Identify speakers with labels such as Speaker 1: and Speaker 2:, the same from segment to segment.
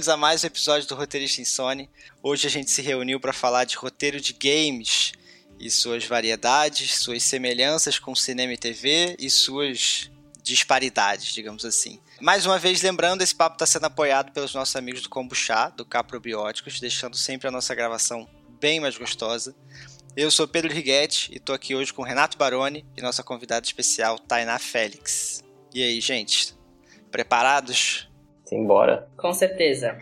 Speaker 1: bem-vindos a mais um episódio do Roteirista Insone. Hoje a gente se reuniu para falar de roteiro de games e suas variedades, suas semelhanças com cinema e TV e suas disparidades, digamos assim. Mais uma vez, lembrando, esse papo está sendo apoiado pelos nossos amigos do Kombuchá, do Caprobióticos, deixando sempre a nossa gravação bem mais gostosa. Eu sou Pedro Righetti e estou aqui hoje com Renato Baroni e nossa convidada especial, Tainá Félix. E aí, gente? Preparados?
Speaker 2: Simbora.
Speaker 3: Com certeza.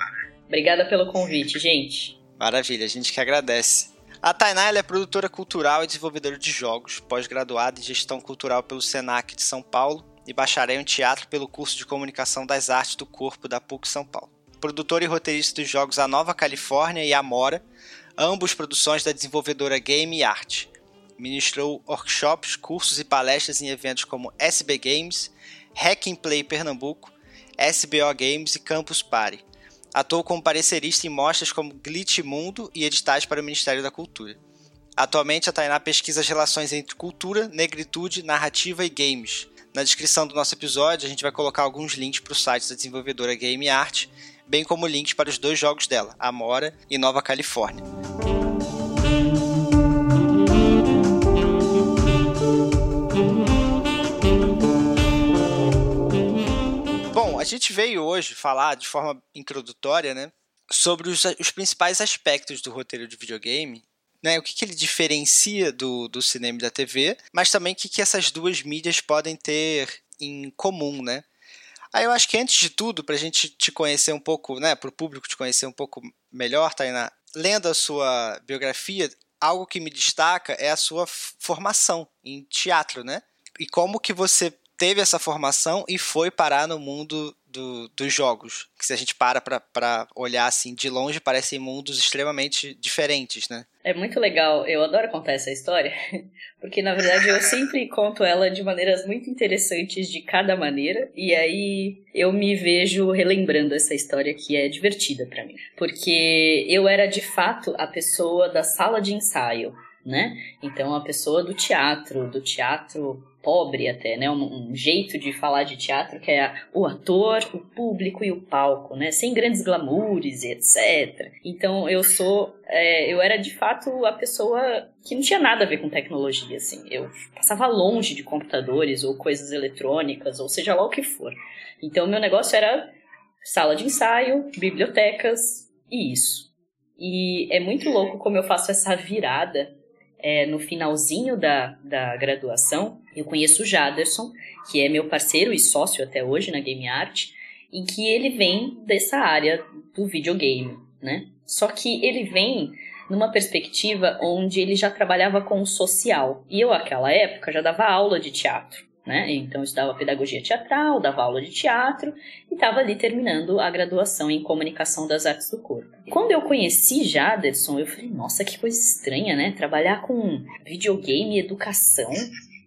Speaker 3: Obrigada pelo convite, gente.
Speaker 1: Maravilha, a gente que agradece. A Tainá é produtora cultural e desenvolvedora de jogos, pós-graduada em gestão cultural pelo SENAC de São Paulo e bacharel em teatro pelo curso de comunicação das artes do corpo da PUC São Paulo. Produtora e roteirista dos jogos A Nova Califórnia e Amora, ambos produções da desenvolvedora Game e Art. Ministrou workshops, cursos e palestras em eventos como SB Games, Hack Play Pernambuco, SBO Games e Campus Party. Atuou como parecerista em mostras como Glitch Mundo e editais para o Ministério da Cultura. Atualmente, a Tainá pesquisa as relações entre cultura, negritude, narrativa e games. Na descrição do nosso episódio, a gente vai colocar alguns links para o site da desenvolvedora Game Art, bem como links para os dois jogos dela, Amora e Nova Califórnia. Gente veio hoje falar de forma introdutória, né, sobre os, os principais aspectos do roteiro de videogame né, o que, que ele diferencia do, do cinema e da TV, mas também o que, que essas duas mídias podem ter em comum, né? Aí eu acho que antes de tudo, para a gente te conhecer um pouco, né, para o público te conhecer um pouco melhor, Tainá, lendo a sua biografia, algo que me destaca é a sua formação em teatro, né? E como que você teve essa formação e foi parar no mundo do, dos jogos. Que se a gente para para olhar assim de longe, parecem mundos extremamente diferentes, né?
Speaker 3: É muito legal, eu adoro contar essa história, porque na verdade eu sempre conto ela de maneiras muito interessantes de cada maneira, e aí eu me vejo relembrando essa história que é divertida para mim. Porque eu era de fato a pessoa da sala de ensaio, né? Então a pessoa do teatro, do teatro pobre até, né? Um, um, jeito de falar de teatro que é o ator, o público e o palco, né? Sem grandes glamoures e etc. Então eu sou, é, eu era de fato a pessoa que não tinha nada a ver com tecnologia, assim. Eu passava longe de computadores ou coisas eletrônicas ou seja lá o que for. Então meu negócio era sala de ensaio, bibliotecas e isso. E é muito louco como eu faço essa virada é, no finalzinho da, da graduação, eu conheço o Jaderson, que é meu parceiro e sócio até hoje na Game Art, em que ele vem dessa área do videogame, né? Só que ele vem numa perspectiva onde ele já trabalhava com o social. E eu, naquela época, já dava aula de teatro né? Então eu estudava pedagogia teatral, dava aula de teatro e estava ali terminando a graduação em comunicação das artes do corpo. Quando eu conheci Jaderson, eu falei, nossa, que coisa estranha, né? Trabalhar com videogame e educação,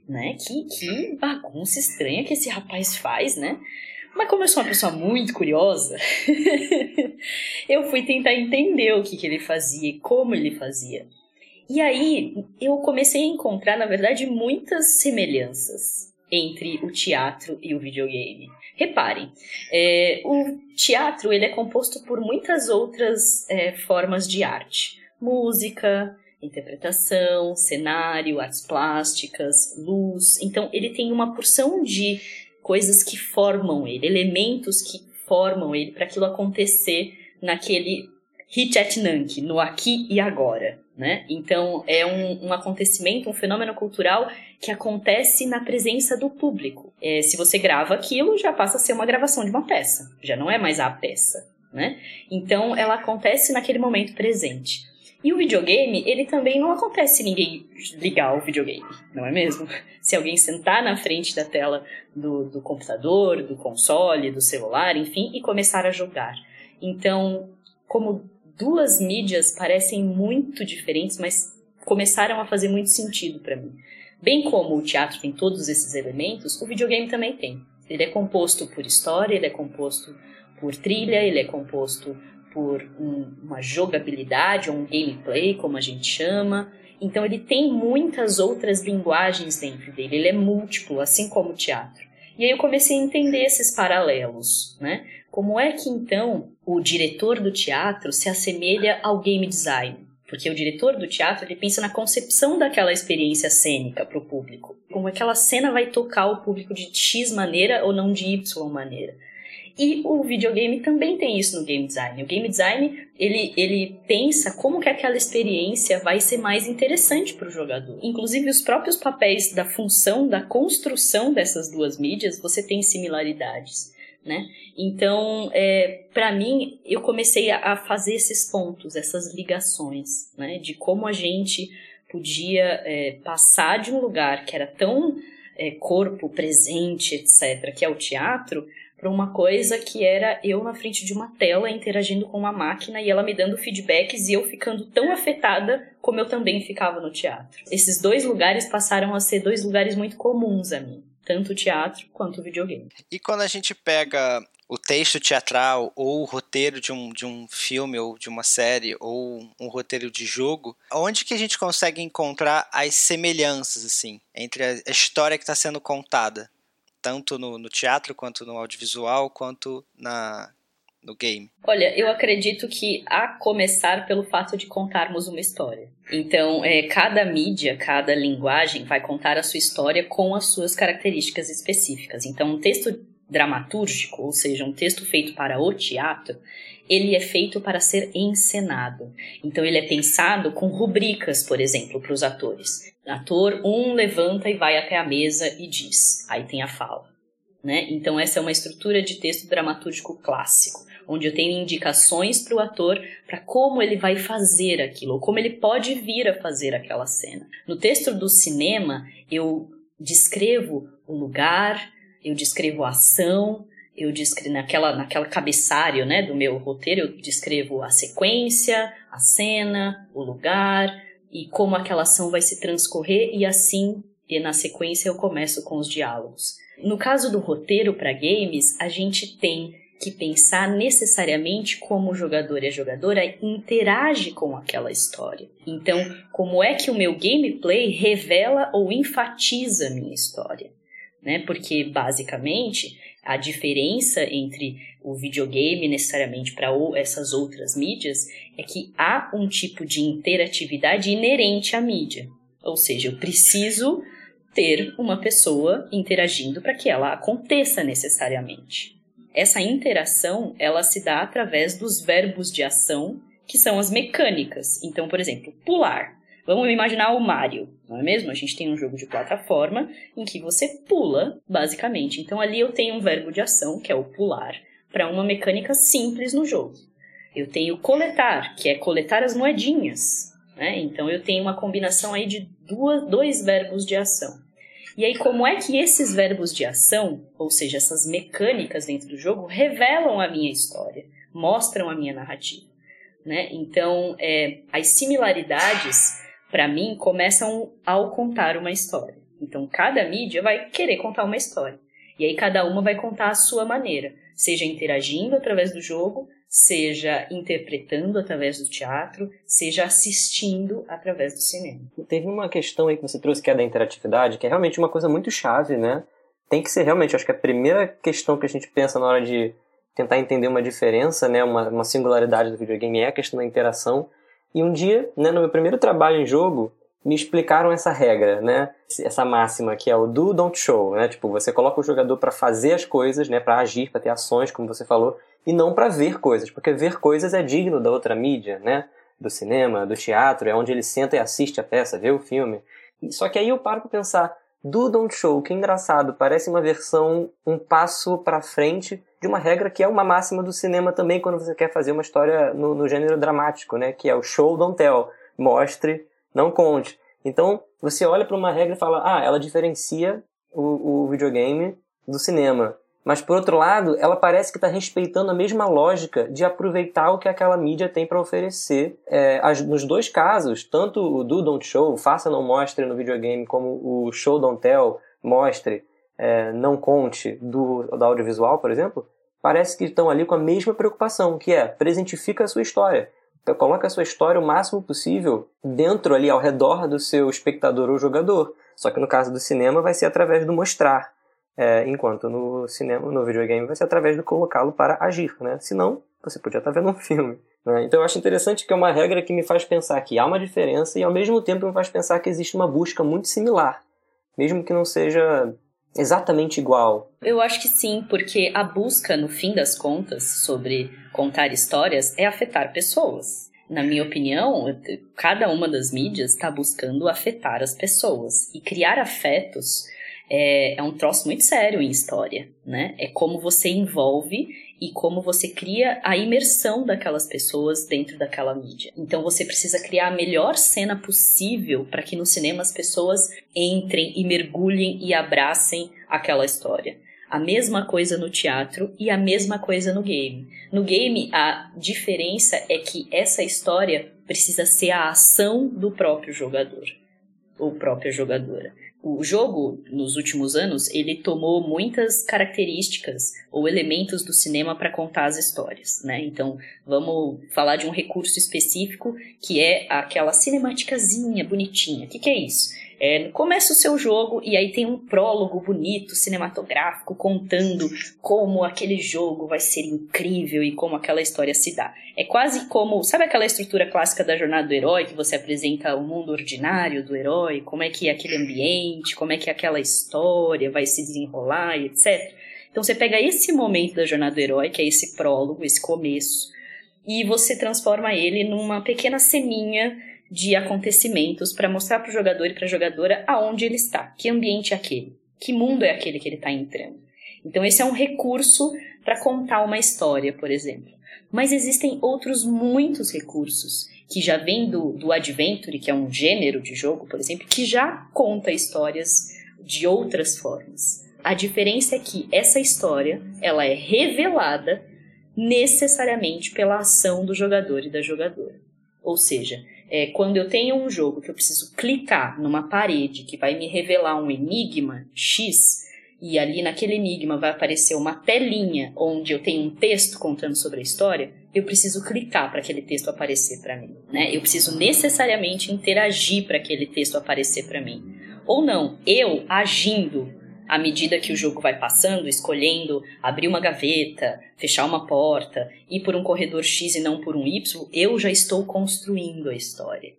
Speaker 3: né? Que, que bagunça estranha que esse rapaz faz, né? Mas como eu sou uma pessoa muito curiosa, eu fui tentar entender o que, que ele fazia e como ele fazia. E aí eu comecei a encontrar, na verdade, muitas semelhanças entre o teatro e o videogame. Reparem, é, o teatro ele é composto por muitas outras é, formas de arte. Música, interpretação, cenário, artes plásticas, luz. Então ele tem uma porção de coisas que formam ele, elementos que formam ele para aquilo acontecer naquele hit at Nank, no aqui e agora né? Então é um, um, acontecimento, um fenômeno cultural que acontece na presença do público. É, se você grava aquilo, já passa a ser uma gravação de uma peça, já não é mais a peça, né? Então ela acontece naquele momento presente. E o videogame, ele também não acontece ninguém ligar o videogame, não é mesmo? Se alguém sentar na frente da tela do, do computador, do console, do celular, enfim, e começar a jogar. Então, como duas mídias parecem muito diferentes, mas começaram a fazer muito sentido para mim. Bem como o teatro tem todos esses elementos, o videogame também tem. Ele é composto por história, ele é composto por trilha, ele é composto por um, uma jogabilidade, ou um gameplay, como a gente chama. Então ele tem muitas outras linguagens dentro dele, ele é múltiplo, assim como o teatro. E aí eu comecei a entender esses paralelos, né? Como é que então o diretor do teatro se assemelha ao game design? Porque o diretor do teatro ele pensa na concepção daquela experiência cênica para o público. Como aquela cena vai tocar o público de X maneira ou não de Y maneira. E o videogame também tem isso no game design. O game design, ele, ele pensa como que aquela experiência vai ser mais interessante para o jogador. Inclusive, os próprios papéis da função, da construção dessas duas mídias, você tem similaridades. Né? Então, é, para mim, eu comecei a, a, fazer esses pontos, essas ligações, né? De como a gente podia é, passar de um lugar que era tão é, corpo presente, etc., que é o teatro, para uma coisa que era eu na frente de uma tela interagindo com uma máquina e ela me dando feedbacks e eu ficando tão afetada como eu também ficava no teatro. Esses dois lugares passaram a ser dois lugares muito comuns a mim, tanto o teatro quanto o videogame.
Speaker 1: E quando a gente pega o texto teatral ou o roteiro de um, de um filme ou de uma série ou um roteiro de jogo, onde que a gente consegue encontrar as semelhanças assim entre a história que está sendo contada? Tanto no, no teatro quanto no audiovisual quanto na no game?
Speaker 3: Olha, eu acredito que a começar pelo fato de contarmos uma história. Então, é, cada mídia, cada linguagem vai contar a sua história com as suas características específicas. Então, um texto dramatúrgico, ou seja, um texto feito para o teatro, ele é feito para ser encenado. Então, ele é pensado com rubricas, por exemplo, para os atores. Ator 1 um levanta e vai até a mesa e diz. Aí tem a fala. Né? Então, essa é uma estrutura de texto dramatúrgico clássico, onde eu tenho indicações para o ator para como ele vai fazer aquilo, ou como ele pode vir a fazer aquela cena. No texto do cinema, eu descrevo o lugar, eu descrevo a ação, eu descrevo naquela, naquela cabeçário né, do meu roteiro, eu descrevo a sequência, a cena, o lugar, e como aquela ação vai se transcorrer e assim, e na sequência eu começo com os diálogos. No caso do roteiro para games, a gente tem que pensar necessariamente como o jogador e a jogadora interage com aquela história. Então, como é que o meu gameplay revela ou enfatiza a minha história? Né? Porque, basicamente, a diferença entre o videogame necessariamente para essas outras mídias é que há um tipo de interatividade inerente à mídia. Ou seja, eu preciso ter uma pessoa interagindo para que ela aconteça necessariamente. Essa interação, ela se dá através dos verbos de ação, que são as mecânicas. Então, por exemplo, pular. Vamos imaginar o Mario, não é mesmo? A gente tem um jogo de plataforma em que você pula, basicamente. Então ali eu tenho um verbo de ação, que é o pular, para uma mecânica simples no jogo. Eu tenho coletar, que é coletar as moedinhas. Né? Então eu tenho uma combinação aí de duas, dois verbos de ação. E aí, como é que esses verbos de ação, ou seja, essas mecânicas dentro do jogo, revelam a minha história, mostram a minha narrativa? Né? Então, é, as similaridades para mim, começam ao contar uma história. Então, cada mídia vai querer contar uma história. E aí, cada uma vai contar a sua maneira, seja interagindo através do jogo, seja interpretando através do teatro, seja assistindo através do cinema.
Speaker 2: Teve uma questão aí que você trouxe que é da interatividade, que é realmente uma coisa muito chave, né? Tem que ser realmente, acho que a primeira questão que a gente pensa na hora de tentar entender uma diferença, né, uma, uma singularidade do videogame é a questão da interação. E um dia, né, no meu primeiro trabalho em jogo, me explicaram essa regra, né? Essa máxima que é o do don't show, né? Tipo, você coloca o jogador para fazer as coisas, né, para agir, para ter ações, como você falou, e não para ver coisas, porque ver coisas é digno da outra mídia, né? Do cinema, do teatro, é onde ele senta e assiste a peça, vê o filme. Só que aí eu paro para pensar, do don't show, que engraçado, parece uma versão um passo para frente de uma regra que é uma máxima do cinema também quando você quer fazer uma história no, no gênero dramático, né? Que é o show don't tell, mostre, não conte. Então você olha para uma regra e fala, ah, ela diferencia o, o videogame do cinema. Mas por outro lado, ela parece que está respeitando a mesma lógica de aproveitar o que aquela mídia tem para oferecer. É, as, nos dois casos, tanto o do don't show, faça não mostre no videogame, como o show don't tell, mostre, é, não conte do, do audiovisual, por exemplo, parece que estão ali com a mesma preocupação, que é presentifica a sua história. Então, coloca a sua história o máximo possível dentro ali, ao redor do seu espectador ou jogador. Só que no caso do cinema vai ser através do mostrar. É, enquanto no cinema, no videogame, vai ser através de colocá-lo para agir, né? Senão, você podia estar vendo um filme. Né? Então eu acho interessante que é uma regra que me faz pensar que há uma diferença e ao mesmo tempo me faz pensar que existe uma busca muito similar, mesmo que não seja exatamente igual.
Speaker 3: Eu acho que sim, porque a busca, no fim das contas, sobre contar histórias é afetar pessoas. Na minha opinião, cada uma das mídias está buscando afetar as pessoas. E criar afetos é, é um troço muito sério em história, né? É como você envolve e como você cria a imersão daquelas pessoas dentro daquela mídia. Então você precisa criar a melhor cena possível para que no cinema as pessoas entrem e mergulhem e abracem aquela história. A mesma coisa no teatro e a mesma coisa no game. No game, a diferença é que essa história precisa ser a ação do próprio jogador ou própria jogadora o jogo, nos últimos anos, ele tomou muitas características ou elementos do cinema para contar as histórias, né? Então, vamos falar de um recurso específico que é aquela cinemáticazinha bonitinha. O que, que é isso? É, começa o seu jogo e aí tem um prólogo bonito, cinematográfico, contando como aquele jogo vai ser incrível e como aquela história se dá. É quase como, sabe aquela estrutura clássica da jornada do herói, que você apresenta o mundo ordinário do herói, como é que é aquele ambiente, como é que aquela história vai se desenrolar e etc. Então você pega esse momento da jornada do herói, que é esse prólogo, esse começo, e você transforma ele numa pequena ceninha de acontecimentos para mostrar para o jogador e para a jogadora aonde ele está, que ambiente é aquele, que mundo é aquele que ele está entrando. Então esse é um recurso para contar uma história, por exemplo. Mas existem outros muitos recursos que já vêm do, do Adventure, que é um gênero de jogo, por exemplo, que já conta histórias de outras formas. A diferença é que essa história ela é revelada necessariamente pela ação do jogador e da jogadora. Ou seja, é, quando eu tenho um jogo que eu preciso clicar numa parede que vai me revelar um enigma X, e ali naquele enigma vai aparecer uma telinha onde eu tenho um texto contando sobre a história, eu preciso clicar para aquele texto aparecer para mim, né? Eu preciso necessariamente interagir para aquele texto aparecer para mim. Ou não, eu agindo à medida que o jogo vai passando, escolhendo abrir uma gaveta, fechar uma porta, ir por um corredor X e não por um Y, eu já estou construindo a história.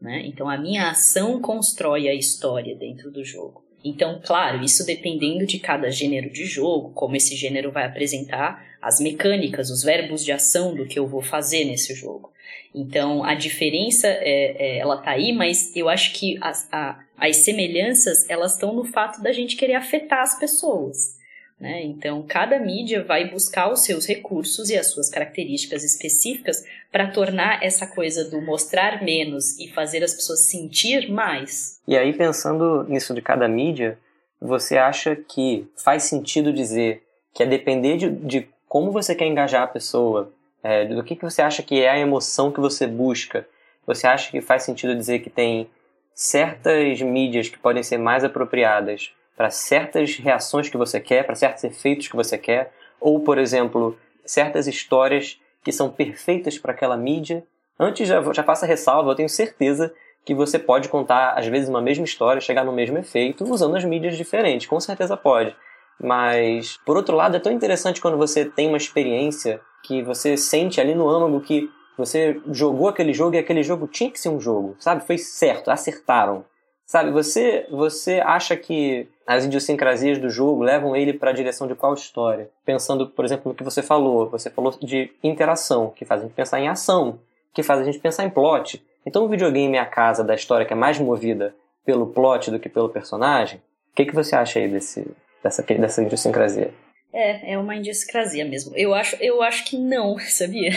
Speaker 3: Né? Então a minha ação constrói a história dentro do jogo. Então, claro, isso dependendo de cada gênero de jogo, como esse gênero vai apresentar as mecânicas, os verbos de ação do que eu vou fazer nesse jogo. Então, a diferença, é, é, ela tá aí, mas eu acho que as, a, as semelhanças, elas estão no fato da gente querer afetar as pessoas. Né? Então, cada mídia vai buscar os seus recursos e as suas características específicas para tornar essa coisa do mostrar menos e fazer as pessoas sentir mais.
Speaker 2: E aí, pensando nisso de cada mídia, você acha que faz sentido dizer que é depender de, de como você quer engajar a pessoa, é, do que, que você acha que é a emoção que você busca? Você acha que faz sentido dizer que tem certas mídias que podem ser mais apropriadas para certas reações que você quer, para certos efeitos que você quer, ou, por exemplo, certas histórias que são perfeitas para aquela mídia? Antes, já, já faça ressalva, eu tenho certeza que você pode contar, às vezes, uma mesma história, chegar no mesmo efeito, usando as mídias diferentes, com certeza pode. Mas, por outro lado, é tão interessante quando você tem uma experiência que você sente ali no âmago que você jogou aquele jogo e aquele jogo tinha que ser um jogo, sabe? Foi certo, acertaram. Sabe, você você acha que as idiosincrasias do jogo levam ele para a direção de qual história? Pensando, por exemplo, no que você falou. Você falou de interação, que faz a gente pensar em ação, que faz a gente pensar em plot. Então o videogame é a casa da história que é mais movida pelo plot do que pelo personagem? O que, que você acha aí desse, dessa, dessa idiosincrasia?
Speaker 3: É, é uma idiosincrasia mesmo. Eu acho, eu acho que não, sabia?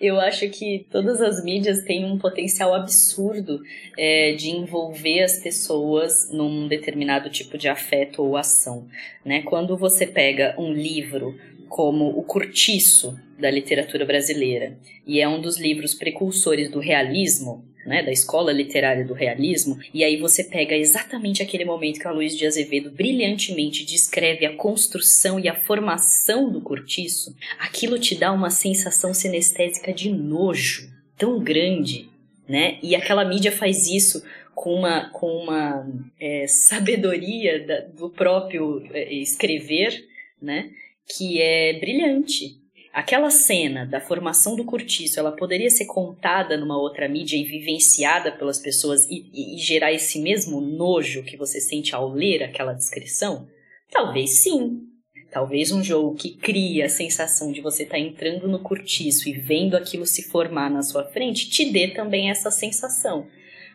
Speaker 3: eu acho que todas as mídias têm um potencial absurdo é, de envolver as pessoas num determinado tipo de afeto ou ação. Né? Quando você pega um livro como O Curtiço da literatura brasileira e é um dos livros precursores do realismo, né, da escola literária do realismo, e aí você pega exatamente aquele momento que a Luiz de Azevedo brilhantemente descreve a construção e a formação do cortiço, aquilo te dá uma sensação sinestésica de nojo tão grande né? E aquela mídia faz isso com uma, com uma é, sabedoria da, do próprio é, escrever, né? Que é brilhante. Aquela cena da formação do cortiço, ela poderia ser contada numa outra mídia e vivenciada pelas pessoas e, e, e gerar esse mesmo nojo que você sente ao ler aquela descrição? Talvez sim, Talvez um jogo que cria a sensação de você estar tá entrando no cortiço e vendo aquilo se formar na sua frente te dê também essa sensação.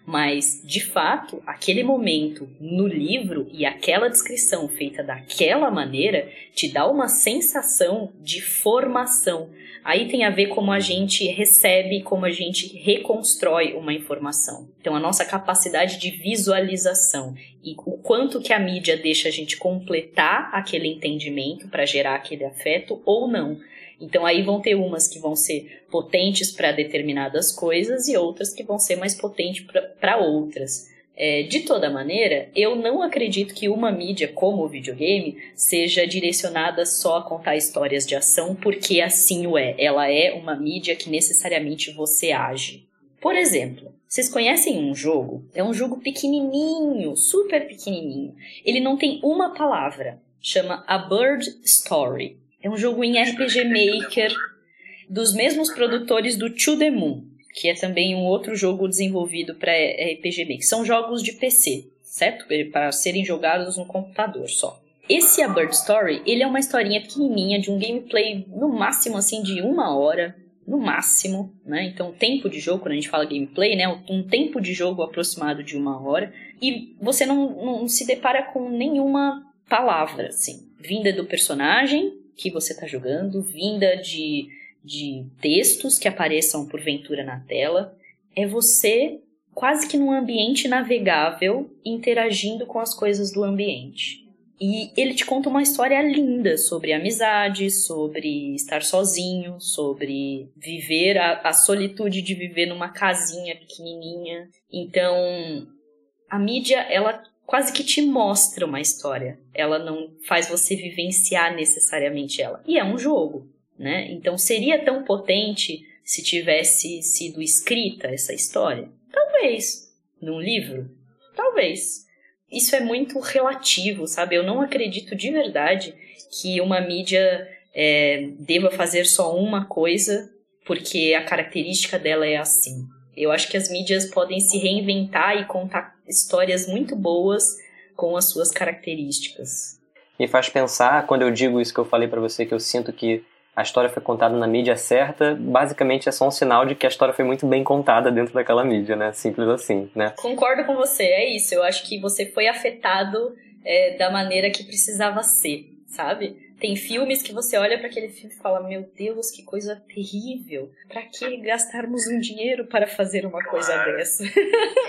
Speaker 3: Mas, de fato, aquele momento no livro e aquela descrição feita daquela maneira te dá uma sensação de formação. Aí tem a ver como a gente recebe, como a gente reconstrói uma informação. Então, a nossa capacidade de visualização e o quanto que a mídia deixa a gente completar aquele entendimento para gerar aquele afeto ou não. Então aí vão ter umas que vão ser potentes para determinadas coisas e outras que vão ser mais potentes para outras. É, de toda maneira, eu não acredito que uma mídia como o videogame seja direcionada só a contar histórias de ação, porque assim o é. Ela é uma mídia que necessariamente você age. Por exemplo, vocês conhecem um jogo? É um jogo pequenininho, super pequenininho. Ele não tem uma palavra. Chama A Bird Story. É um jogo em RPG Maker dos mesmos produtores do To The Moon, que é também um outro jogo desenvolvido para RPG Maker. São jogos de PC, certo? Para serem jogados no computador só. Esse A Bird Story, ele é uma historinha pequenininha de um gameplay no máximo assim de uma hora, no máximo, né? Então, tempo de jogo, quando a gente fala gameplay, né? Um tempo de jogo aproximado de uma hora. E você não, não se depara com nenhuma palavra, assim, vinda do personagem que você está jogando, vinda de, de textos que apareçam porventura na tela. É você quase que num ambiente navegável interagindo com as coisas do ambiente. E ele te conta uma história linda sobre amizade, sobre estar sozinho, sobre viver a, a solitude de viver numa casinha pequenininha. Então, a mídia, ela quase que te mostra uma história. Ela não faz você vivenciar necessariamente ela. E é um jogo, né? Então seria tão potente se tivesse sido escrita essa história? Talvez. Num livro? Talvez. Isso é muito relativo, sabe? Eu não acredito de verdade que uma mídia é, deva fazer só uma coisa porque a característica dela é assim. Eu acho que as mídias podem se reinventar e contar histórias muito boas com as suas características.
Speaker 2: Me faz pensar, quando eu digo isso que eu falei para você, que eu sinto que a história foi contada na mídia certa, basicamente é só um sinal de que a história foi muito bem contada dentro daquela mídia, né? Simples assim, né?
Speaker 3: Concordo com você, é isso. Eu acho que você foi afetado é, da maneira que precisava ser, sabe? Tem filmes que você olha para aquele filme e fala: Meu Deus, que coisa terrível! Para que gastarmos um dinheiro para fazer uma coisa dessa?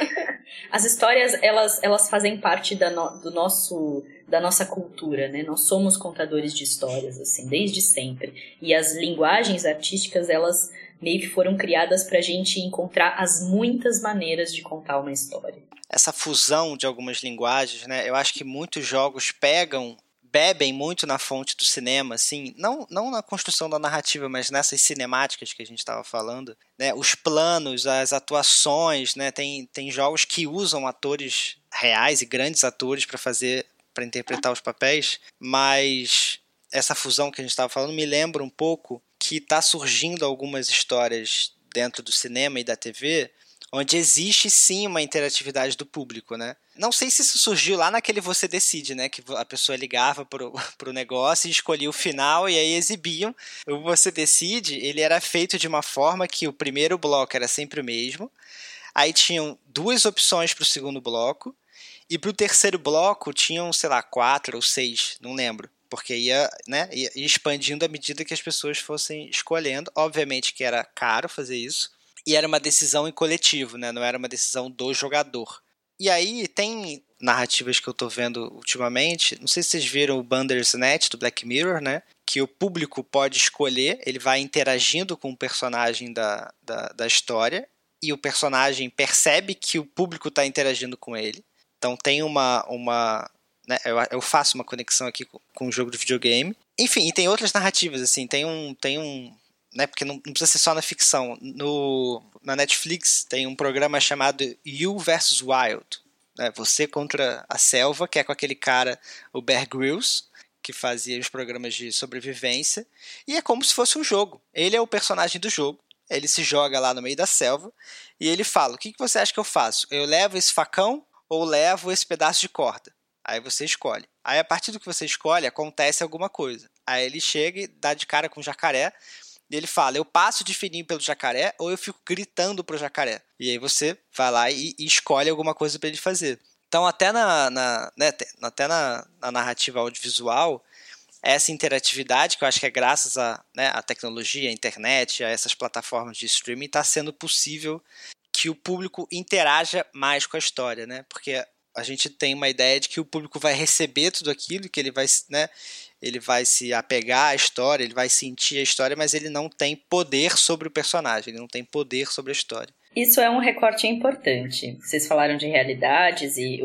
Speaker 3: As histórias, elas, elas fazem parte da, no, do nosso, da nossa cultura, né? Nós somos contadores de histórias, assim, desde sempre. E as linguagens artísticas, elas meio que foram criadas para a gente encontrar as muitas maneiras de contar uma história.
Speaker 1: Essa fusão de algumas linguagens, né? Eu acho que muitos jogos pegam bebem muito na fonte do cinema, assim, não, não na construção da narrativa, mas nessas cinemáticas que a gente estava falando, né? Os planos, as atuações, né? Tem, tem jogos que usam atores reais e grandes atores para fazer, para interpretar os papéis, mas essa fusão que a gente estava falando me lembra um pouco que está surgindo algumas histórias dentro do cinema e da TV onde existe sim uma interatividade do público, né? Não sei se isso surgiu lá naquele Você Decide, né? Que a pessoa ligava pro, pro negócio e escolhia o final e aí exibiam. O Você Decide, ele era feito de uma forma que o primeiro bloco era sempre o mesmo, aí tinham duas opções para o segundo bloco, e para o terceiro bloco tinham, sei lá, quatro ou seis, não lembro porque ia, né, ia expandindo à medida que as pessoas fossem escolhendo. Obviamente que era caro fazer isso, e era uma decisão em coletivo, né? Não era uma decisão do jogador. E aí tem narrativas que eu tô vendo ultimamente, não sei se vocês viram o Bandersnatch do Black Mirror, né? Que o público pode escolher, ele vai interagindo com o personagem da, da, da história, e o personagem percebe que o público está interagindo com ele. Então tem uma. uma né, eu, eu faço uma conexão aqui com, com o jogo de videogame. Enfim, e tem outras narrativas, assim, tem um, tem um né, porque não, não, precisa ser só na ficção. No, na Netflix tem um programa chamado You vs Wild. Né, você contra a selva, que é com aquele cara, o Bear Grylls, que fazia os programas de sobrevivência. E é como se fosse um jogo. Ele é o personagem do jogo. Ele se joga lá no meio da selva e ele fala: O que, que você acha que eu faço? Eu levo esse facão ou levo esse pedaço de corda? Aí você escolhe. Aí a partir do que você escolhe, acontece alguma coisa. Aí ele chega e dá de cara com o jacaré. E ele fala: Eu passo de fininho pelo jacaré ou eu fico gritando pro jacaré. E aí você vai lá e, e escolhe alguma coisa para ele fazer. Então, até na, na né, até na, na, narrativa audiovisual, essa interatividade, que eu acho que é graças à né, tecnologia, a internet, a essas plataformas de streaming, está sendo possível que o público interaja mais com a história, né? Porque a gente tem uma ideia de que o público vai receber tudo aquilo, que ele vai, né, ele vai se apegar à história, ele vai sentir a história, mas ele não tem poder sobre o personagem, ele não tem poder sobre a história.
Speaker 3: Isso é um recorte importante. Vocês falaram de realidades e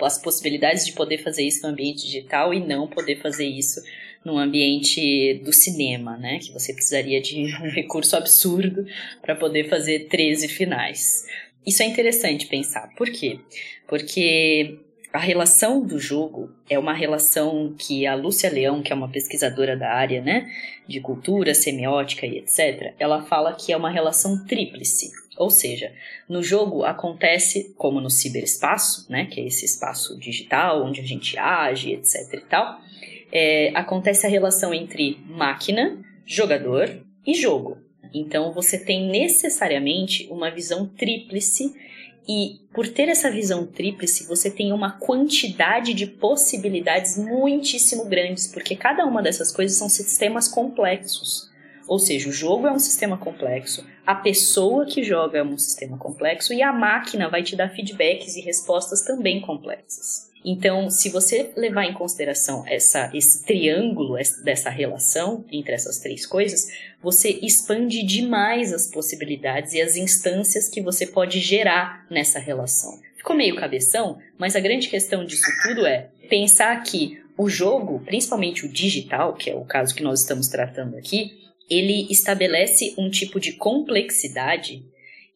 Speaker 3: as possibilidades de poder fazer isso no ambiente digital e não poder fazer isso no ambiente do cinema, né? Que você precisaria de um recurso absurdo para poder fazer 13 finais. Isso é interessante pensar. Por quê? Porque a relação do jogo é uma relação que a Lúcia Leão, que é uma pesquisadora da área, né, de cultura, semiótica e etc., ela fala que é uma relação tríplice. Ou seja, no jogo acontece como no ciberespaço, né, que é esse espaço digital onde a gente age, etc. e tal, é, acontece a relação entre máquina, jogador e jogo. Então você tem necessariamente uma visão tríplice e por ter essa visão tríplice, você tem uma quantidade de possibilidades muitíssimo grandes, porque cada uma dessas coisas são sistemas complexos. Ou seja, o jogo é um sistema complexo, a pessoa que joga é um sistema complexo e a máquina vai te dar feedbacks e respostas também complexas. Então, se você levar em consideração essa, esse triângulo dessa relação entre essas três coisas, você expande demais as possibilidades e as instâncias que você pode gerar nessa relação. Ficou meio cabeção, mas a grande questão disso tudo é pensar que o jogo, principalmente o digital, que é o caso que nós estamos tratando aqui, ele estabelece um tipo de complexidade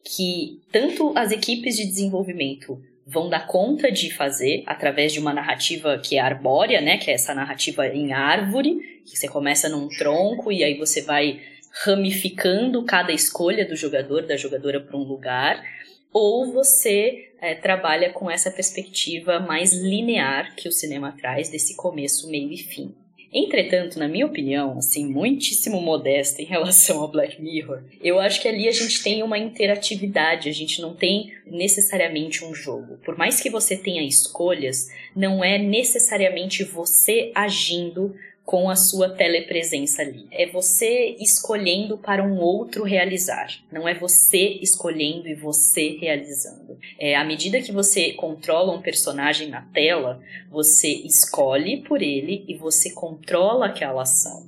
Speaker 3: que tanto as equipes de desenvolvimento vão dar conta de fazer através de uma narrativa que é arbórea, né, que é essa narrativa em árvore, que você começa num tronco e aí você vai ramificando cada escolha do jogador, da jogadora para um lugar, ou você é, trabalha com essa perspectiva mais linear que o cinema traz desse começo, meio e fim. Entretanto, na minha opinião, assim, muitíssimo modesta em relação ao Black Mirror, eu acho que ali a gente tem uma interatividade, a gente não tem necessariamente um jogo. Por mais que você tenha escolhas, não é necessariamente você agindo com a sua telepresença ali. É você escolhendo para um outro realizar. Não é você escolhendo e você realizando. É à medida que você controla um personagem na tela, você escolhe por ele e você controla aquela ação.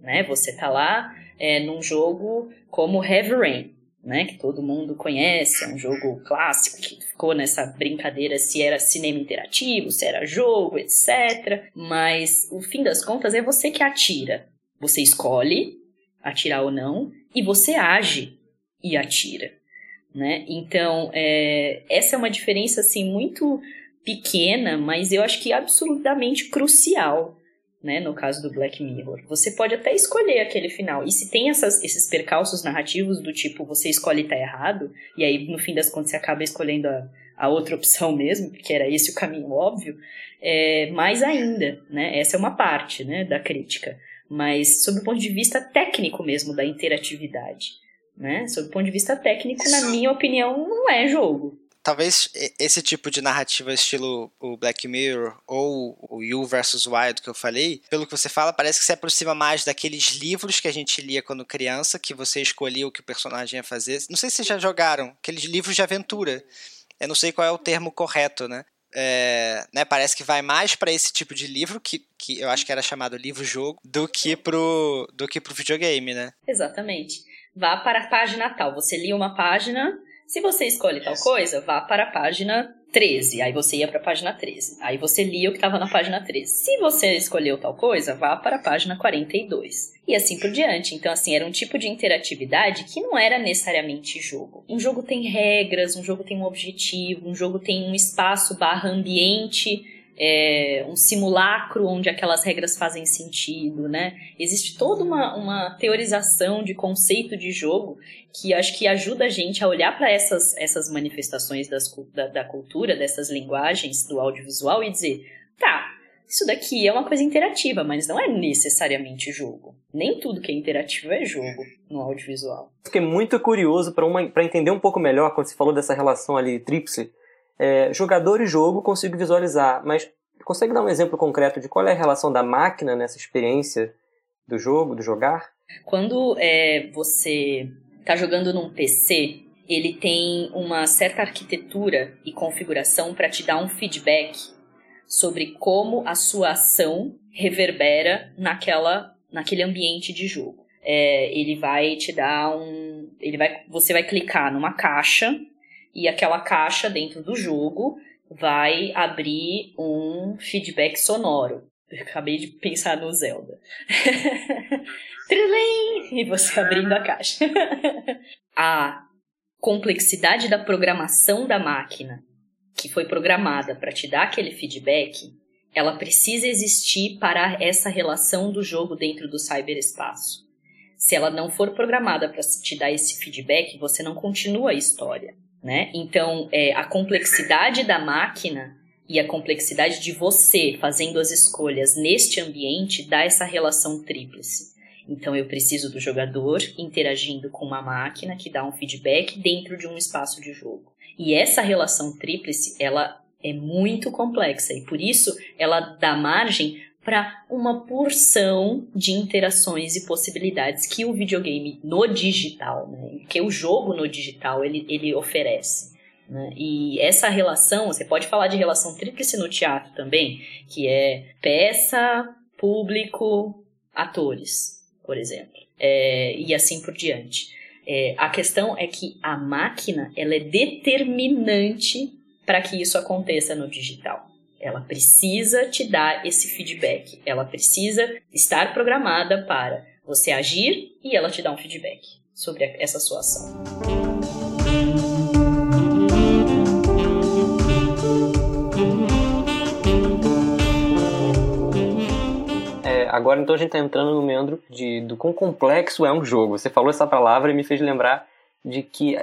Speaker 3: Né? Você tá lá é, num jogo como Heavy Rain né, que todo mundo conhece, é um jogo clássico que ficou nessa brincadeira se era cinema interativo, se era jogo, etc. Mas o fim das contas é você que atira. Você escolhe atirar ou não e você age e atira, né? Então é, essa é uma diferença assim muito pequena, mas eu acho que absolutamente crucial né, no caso do Black Mirror. Você pode até escolher aquele final. E se tem essas, esses percalços narrativos do tipo você escolhe e tá errado, e aí no fim das contas você acaba escolhendo a, a outra opção mesmo, porque era esse o caminho óbvio, é, mais ainda, né? Essa é uma parte né, da crítica. Mas sob o ponto de vista técnico mesmo da interatividade. Né? Sob o ponto de vista técnico, na minha opinião, não é jogo
Speaker 1: talvez esse tipo de narrativa estilo o Black Mirror ou o You vs Wild que eu falei, pelo que você fala, parece que se aproxima mais daqueles livros que a gente lia quando criança, que você escolhia o que o personagem ia fazer. Não sei se vocês já jogaram, aqueles livros de aventura. Eu não sei qual é o termo correto, né? É, né, parece que vai mais para esse tipo de livro que, que eu acho que era chamado livro-jogo do que pro do que pro videogame, né?
Speaker 3: Exatamente. Vá para a página tal. Você lia uma página, Se você escolhe tal coisa, vá para a página 13. Aí você ia para a página 13. Aí você lia o que estava na página 13. Se você escolheu tal coisa, vá para a página 42. E assim por diante. Então, assim, era um tipo de interatividade que não era necessariamente jogo. Um jogo tem regras, um jogo tem um objetivo, um jogo tem um espaço barra ambiente é, um simulacro onde aquelas regras fazem sentido, né? Existe toda uma, uma teorização de conceito de jogo que acho que ajuda a gente a olhar para essas, essas manifestações das, da, da cultura, dessas linguagens do audiovisual e dizer, tá, isso daqui é uma coisa interativa, mas não é necessariamente jogo. Nem tudo que é interativo é jogo no audiovisual.
Speaker 2: Fiquei muito curioso para entender um pouco melhor quando você falou dessa relação ali tríplice é, jogador e jogo consigo visualizar, mas consegue dar um exemplo concreto de qual é a relação da máquina nessa experiência do jogo, do jogar?
Speaker 3: Quando é, você está jogando num PC, ele tem uma certa arquitetura e configuração para te dar um feedback sobre como a sua ação reverbera naquela, naquele ambiente de jogo. É, ele vai te dar um, ele vai, você vai clicar numa caixa e aquela caixa dentro do jogo vai abrir um feedback sonoro. Eu acabei de pensar no Zelda. e você abrindo a caixa. a complexidade da programação da máquina, que foi programada para te dar aquele feedback, ela precisa existir para essa relação do jogo dentro do cyberespaço. Se ela não for programada para te dar esse feedback, você não continua a história né? Então, é, a complexidade da máquina e a complexidade de você fazendo as escolhas neste ambiente dá essa relação tríplice. Então, eu preciso do jogador interagindo com uma máquina que dá um feedback dentro de um espaço de jogo. E essa relação tríplice, ela é muito complexa e por isso ela dá margem para uma porção de interações e possibilidades que o videogame no digital, né, que o jogo no digital ele, ele oferece. Né? E essa relação, você pode falar de relação tríplice no teatro também, que é peça, público, atores, por exemplo, é, e assim por diante. É, a questão é que a máquina ela é determinante para que isso aconteça no digital. Ela precisa te dar esse feedback. Ela precisa estar programada para você agir e ela te dar um feedback sobre essa sua ação.
Speaker 2: É, agora então a gente está entrando no meandro de, do quão complexo é um jogo. Você falou essa palavra e me fez lembrar de que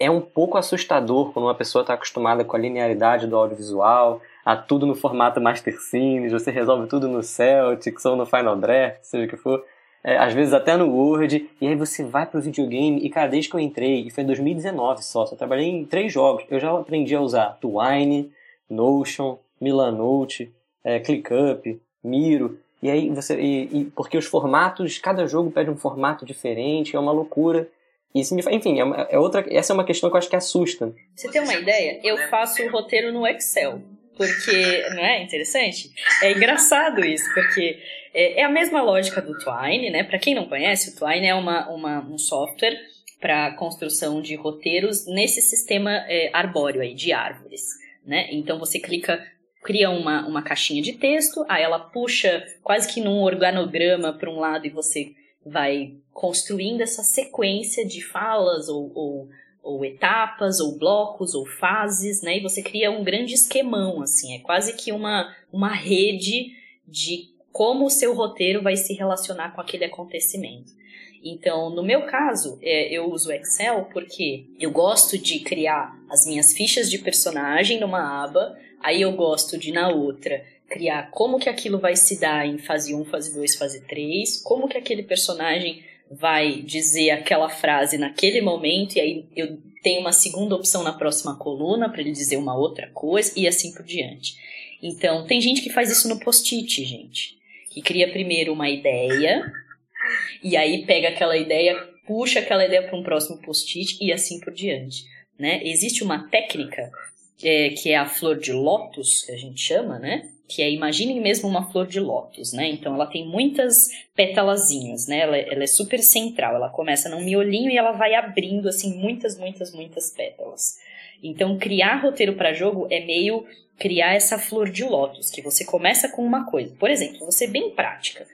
Speaker 2: é um pouco assustador quando uma pessoa está acostumada com a linearidade do audiovisual, a tudo no formato Master Scenes, você resolve tudo no Celtics ou no Final Draft, seja o que for. É, às vezes até no Word, e aí você vai pro videogame, e cara, desde que eu entrei, e foi em 2019 só, só trabalhei em três jogos, eu já aprendi a usar Twine, Notion, Milanote, é, ClickUp, Miro, e aí você. E, e, porque os formatos, cada jogo pede um formato diferente, é uma loucura. E isso me, enfim, é, é outra, essa é uma questão que eu acho que assusta.
Speaker 3: Você tem uma ideia? Eu faço o roteiro no Excel. Porque, não é interessante? É engraçado isso, porque é, é a mesma lógica do Twine, né? Para quem não conhece, o Twine é uma, uma um software para construção de roteiros nesse sistema é, arbóreo aí, de árvores, né? Então você clica cria uma, uma caixinha de texto, aí ela puxa quase que num organograma para um lado e você vai construindo essa sequência de falas ou, ou ou etapas, ou blocos, ou fases, né? E você cria um grande esquemão, assim, é quase que uma, uma rede de como o seu roteiro vai se relacionar com aquele acontecimento. Então, no meu caso, é, eu uso Excel porque eu gosto de criar as minhas fichas de personagem numa aba, aí eu gosto de, na outra, criar como que aquilo vai se dar em fase 1, fase 2, fase 3, como que aquele personagem vai dizer aquela frase naquele momento e aí eu tenho uma segunda opção na próxima coluna para ele dizer uma outra coisa e assim por diante. Então, tem gente que faz isso no post-it, gente, que cria primeiro uma ideia e aí pega aquela ideia, puxa aquela ideia para um próximo post-it e assim por diante, né? Existe uma técnica é, que é a flor de lótus, que a gente chama, né? Que é, imaginem mesmo uma flor de lótus, né? Então ela tem muitas pétalazinhas, né? Ela, ela, é super central, ela começa num miolinho e ela vai abrindo, assim, muitas, muitas, muitas pétalas. Então criar roteiro para jogo é meio criar essa flor de lótus, que você começa com uma coisa. Por exemplo, você bem prática.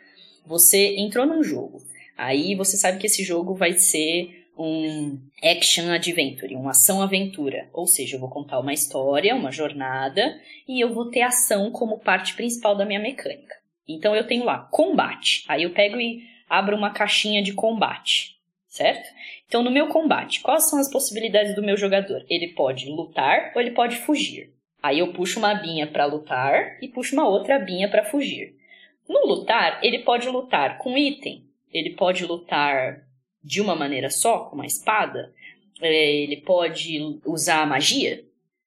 Speaker 3: Você entrou num jogo, aí você sabe que esse jogo vai ser um action adventure, uma ação aventura. Ou seja, eu vou contar uma história, uma jornada, e eu vou ter ação como parte principal da minha mecânica. Então eu tenho lá combate. Aí eu pego e abro uma caixinha de combate, certo? Então no meu combate, quais são as possibilidades do meu jogador? Ele pode lutar ou ele pode fugir. Aí eu puxo uma abinha para lutar e puxo uma outra abinha para fugir. No lutar, ele pode lutar com item, ele pode lutar de uma maneira só, com uma espada, é, ele pode usar magia.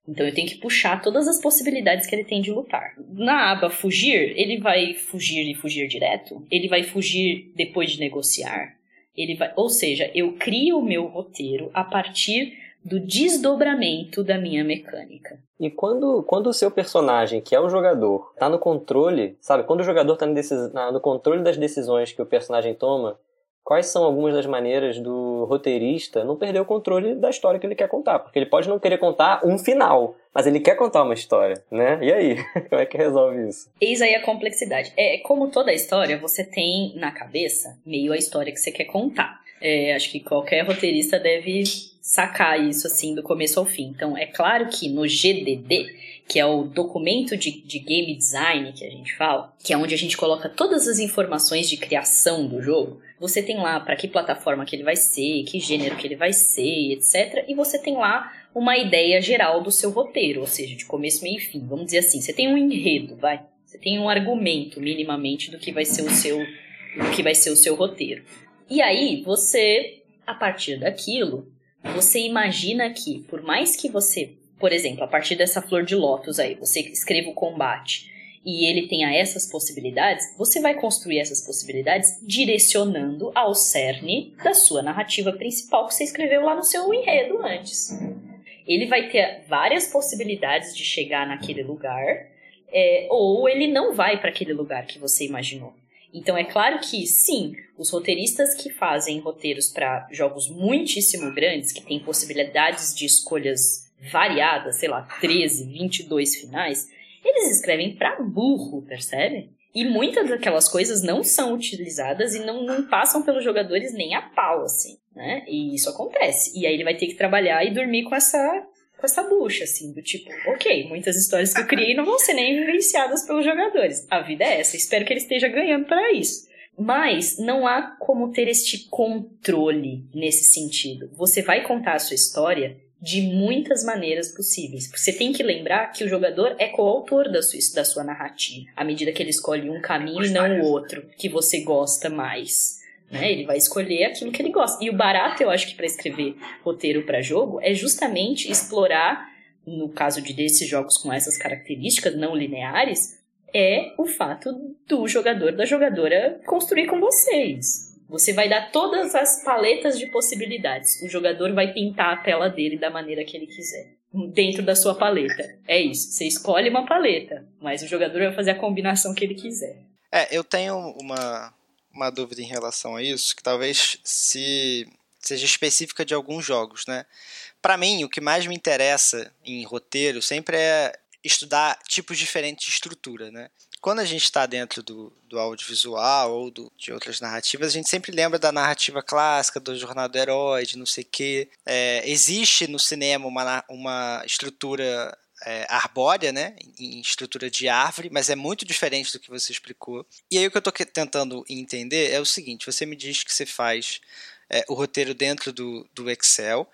Speaker 3: Então eu tenho que puxar todas as possibilidades que ele tem de lutar. Na aba fugir, ele vai fugir e fugir direto? Ele vai fugir depois de negociar? Ele vai, ou seja, eu crio o meu roteiro a partir do desdobramento da minha mecânica.
Speaker 2: E quando, quando o seu personagem, que é o jogador, está no controle, sabe? Quando o jogador está no, no controle das decisões que o personagem toma, quais são algumas das maneiras do roteirista não perder o controle da história que ele quer contar. Porque ele pode não querer contar um final, mas ele quer contar uma história, né? E aí? Como é que resolve isso?
Speaker 3: Eis aí a complexidade. É como toda história, você tem na cabeça meio a história que você quer contar. É, acho que qualquer roteirista deve sacar isso assim do começo ao fim. Então, é claro que no GDD, que é o documento de, de game design que a gente fala, que é onde a gente coloca todas as informações de criação do jogo, você tem lá para que plataforma que ele vai ser, que gênero que ele vai ser, etc. E você tem lá uma ideia geral do seu roteiro, ou seja, de começo, meio e fim. Vamos dizer assim, você tem um enredo, vai. Você tem um argumento minimamente do que vai ser o seu, do que vai ser o seu roteiro. E aí, você, a partir daquilo, você imagina que, por mais que você, por exemplo, a partir dessa flor de lótus aí, você escreva o combate e ele tenha essas possibilidades, você vai construir essas possibilidades direcionando ao cerne da sua narrativa principal que você escreveu lá no seu enredo antes. Ele vai ter várias possibilidades de chegar naquele lugar, é, ou ele não vai para aquele lugar que você imaginou. Então é claro que sim, os roteiristas que fazem roteiros para jogos muitíssimo grandes, que têm possibilidades de escolhas variadas, sei lá, 13, 22 finais, eles escrevem para burro, percebe? E muitas daquelas coisas não são utilizadas e não, não passam pelos jogadores nem a pau, assim, né? E isso acontece. E aí ele vai ter que trabalhar e dormir com essa com essa bucha, assim, do tipo, ok, muitas histórias que eu criei não vão ser nem vivenciadas pelos jogadores. A vida é essa, espero que ele esteja ganhando para isso. Mas não há como ter este controle nesse sentido. Você vai contar a sua história de muitas maneiras possíveis. Você tem que lembrar que o jogador é coautor da sua, da sua narrativa, à medida que ele escolhe um caminho e não o outro que você gosta mais. Né? Ele vai escolher aquilo que ele gosta. E o barato, eu acho que para escrever roteiro para jogo é justamente explorar, no caso de desses jogos com essas características não lineares, é o fato do jogador, da jogadora construir com vocês. Você vai dar todas as paletas de possibilidades. O jogador vai pintar a tela dele da maneira que ele quiser. Dentro da sua paleta. É isso. Você escolhe uma paleta, mas o jogador vai fazer a combinação que ele quiser.
Speaker 1: É, eu tenho uma, uma dúvida em relação a isso, que talvez se seja específica de alguns jogos, né? Para mim, o que mais me interessa em roteiro sempre é estudar tipos diferentes de estrutura, né? Quando a gente está dentro do, do audiovisual ou do, de outras narrativas, a gente sempre lembra da narrativa clássica, do Jornal do Herói, de não sei o quê. É, existe no cinema uma, uma estrutura é, arbórea, né, em estrutura de árvore, mas é muito diferente do que você explicou. E aí o que eu estou tentando entender é o seguinte: você me diz que você faz é, o roteiro dentro do, do Excel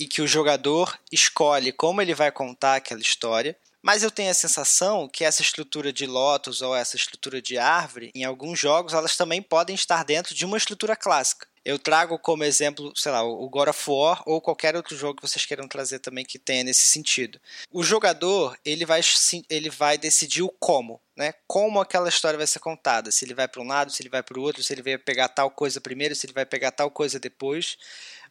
Speaker 1: e que o jogador escolhe como ele vai contar aquela história. Mas eu tenho a sensação que essa estrutura de Lotus ou essa estrutura de árvore, em alguns jogos, elas também podem estar dentro de uma estrutura clássica. Eu trago como exemplo, sei lá, o God of War ou qualquer outro jogo que vocês queiram trazer também que tenha nesse sentido. O jogador, ele vai, ele vai decidir o como, né? Como aquela história vai ser contada. Se ele vai para um lado, se ele vai para o outro, se ele vai pegar tal coisa primeiro, se ele vai pegar tal coisa depois.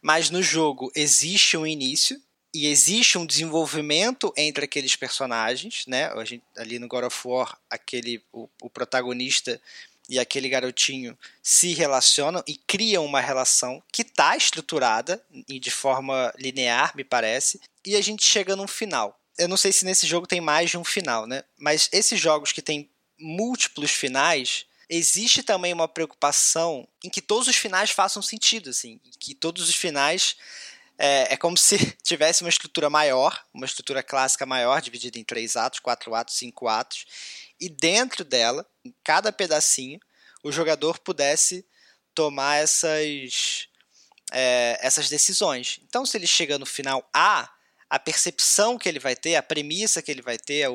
Speaker 1: Mas no jogo existe um início e existe um desenvolvimento entre aqueles personagens, né? A gente, ali no God of War, aquele o, o protagonista e aquele garotinho se relacionam e criam uma relação que está estruturada e de forma linear, me parece, e a gente chega num final. Eu não sei se nesse jogo tem mais de um final, né? Mas esses jogos que têm múltiplos finais, existe também uma preocupação em que todos os finais façam sentido, assim, que todos os finais é, é, como se tivesse uma estrutura maior, uma estrutura clássica maior, dividida em três atos, quatro atos, cinco atos, e dentro dela, em cada pedacinho, o jogador pudesse tomar essas, é, essas decisões. Então, se ele chega no final A, a percepção que ele vai ter, a premissa que ele vai ter, a,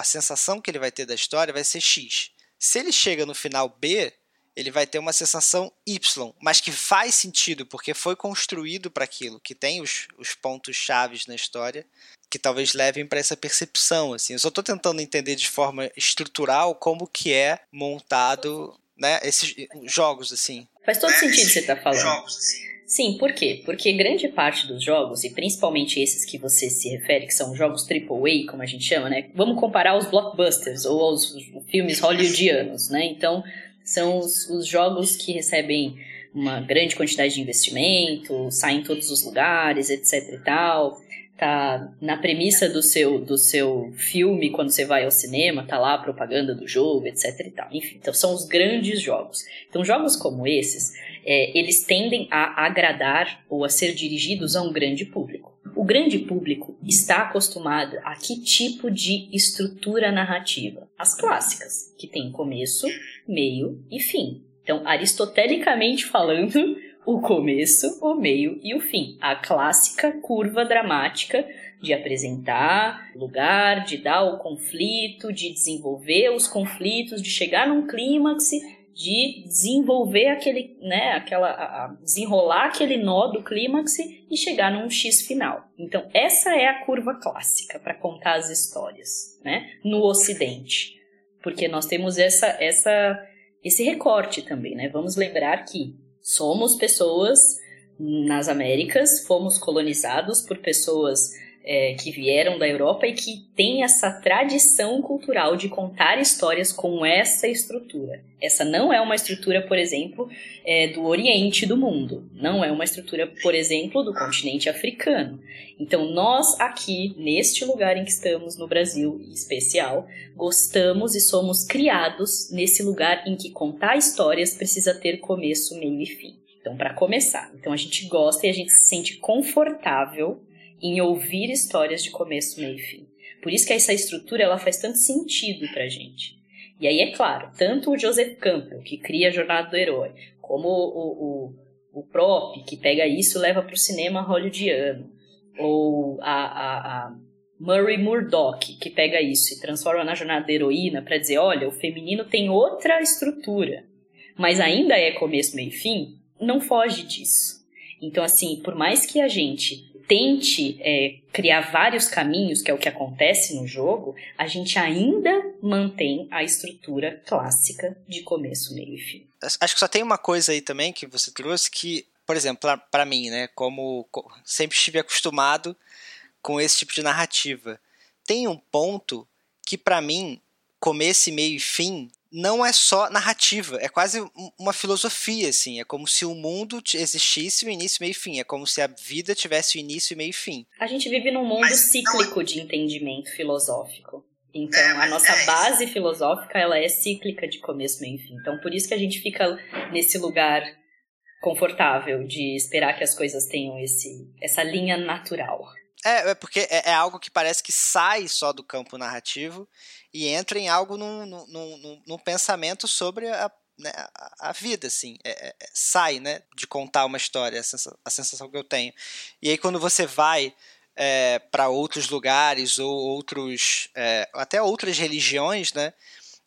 Speaker 1: a sensação que ele vai ter da história vai ser X. Se ele chega no final B, ele vai ter uma sensação Y, mas que faz sentido porque foi construído para aquilo, que tem os, os pontos chaves na história que talvez levem para essa percepção. Assim, eu só estou tentando entender de forma estrutural como que é montado, né, esses jogos assim.
Speaker 3: Faz todo sentido o que você está falando. Jogos assim. Sim, por quê? Porque grande parte dos jogos, e principalmente esses que você se refere, que são jogos AAA, como a gente chama, né? Vamos comparar aos blockbusters ou aos filmes hollywoodianos, né? Então, são os, os jogos que recebem uma grande quantidade de investimento, saem em todos os lugares, etc e tal. Tá na premissa do seu, do seu filme, quando você vai ao cinema, tá lá a propaganda do jogo, etc e tal. Enfim, então são os grandes jogos. Então jogos como esses, é, eles tendem a agradar ou a ser dirigidos a um grande público. O grande público está acostumado a que tipo de estrutura narrativa? As clássicas, que tem começo, meio e fim. Então, aristotelicamente falando, o começo, o meio e o fim. A clássica curva dramática de apresentar lugar, de dar o conflito, de desenvolver os conflitos, de chegar num clímax, de desenvolver aquele, né, aquela, a, desenrolar aquele nó do clímax e chegar num X final. Então, essa é a curva clássica para contar as histórias, né, no Ocidente. Porque nós temos essa, essa, esse recorte também, né? Vamos lembrar que somos pessoas nas Américas, fomos colonizados por pessoas é, que vieram da Europa e que têm essa tradição cultural de contar histórias com essa estrutura. Essa não é uma estrutura, por exemplo, é, do Oriente do mundo. Não é uma estrutura, por exemplo, do continente africano. Então, nós aqui, neste lugar em que estamos, no Brasil em especial, gostamos e somos criados nesse lugar em que contar histórias precisa ter começo, meio e fim. Então, para começar, então a gente gosta e a gente se sente confortável em ouvir histórias de começo, meio e fim. Por isso que essa estrutura ela faz tanto sentido pra gente. E aí, é claro, tanto o Joseph Campbell, que cria a Jornada do Herói, como o, o, o Prop, que pega isso e leva para o cinema hollywoodiano, ou a, a, a Murray Murdoch, que pega isso e transforma na Jornada da Heroína para dizer, olha, o feminino tem outra estrutura, mas ainda é começo, meio e fim, não foge disso. Então, assim, por mais que a gente tente é, criar vários caminhos, que é o que acontece no jogo, a gente ainda mantém a estrutura clássica de começo, meio e fim.
Speaker 1: Acho que só tem uma coisa aí também que você trouxe que, por exemplo, para mim, né, como sempre estive acostumado com esse tipo de narrativa, tem um ponto que para mim começo, meio e fim não é só narrativa, é quase uma filosofia, assim. É como se o mundo existisse o início, meio e fim. É como se a vida tivesse o início, meio e fim.
Speaker 3: A gente vive num mundo mas cíclico não... de entendimento filosófico. Então, é, a nossa é base filosófica, ela é cíclica de começo, meio e fim. Então, por isso que a gente fica nesse lugar confortável de esperar que as coisas tenham esse, essa linha natural.
Speaker 1: É, é porque é, é, algo que parece que sai só do campo narrativo e entra em algo num, num, num, num pensamento sobre a, né, a, vida, assim. É, é, é, sai, né, de contar uma história, a sensação, a sensação que eu tenho. E aí quando você vai é, para outros lugares ou outros, é, até outras religiões, né,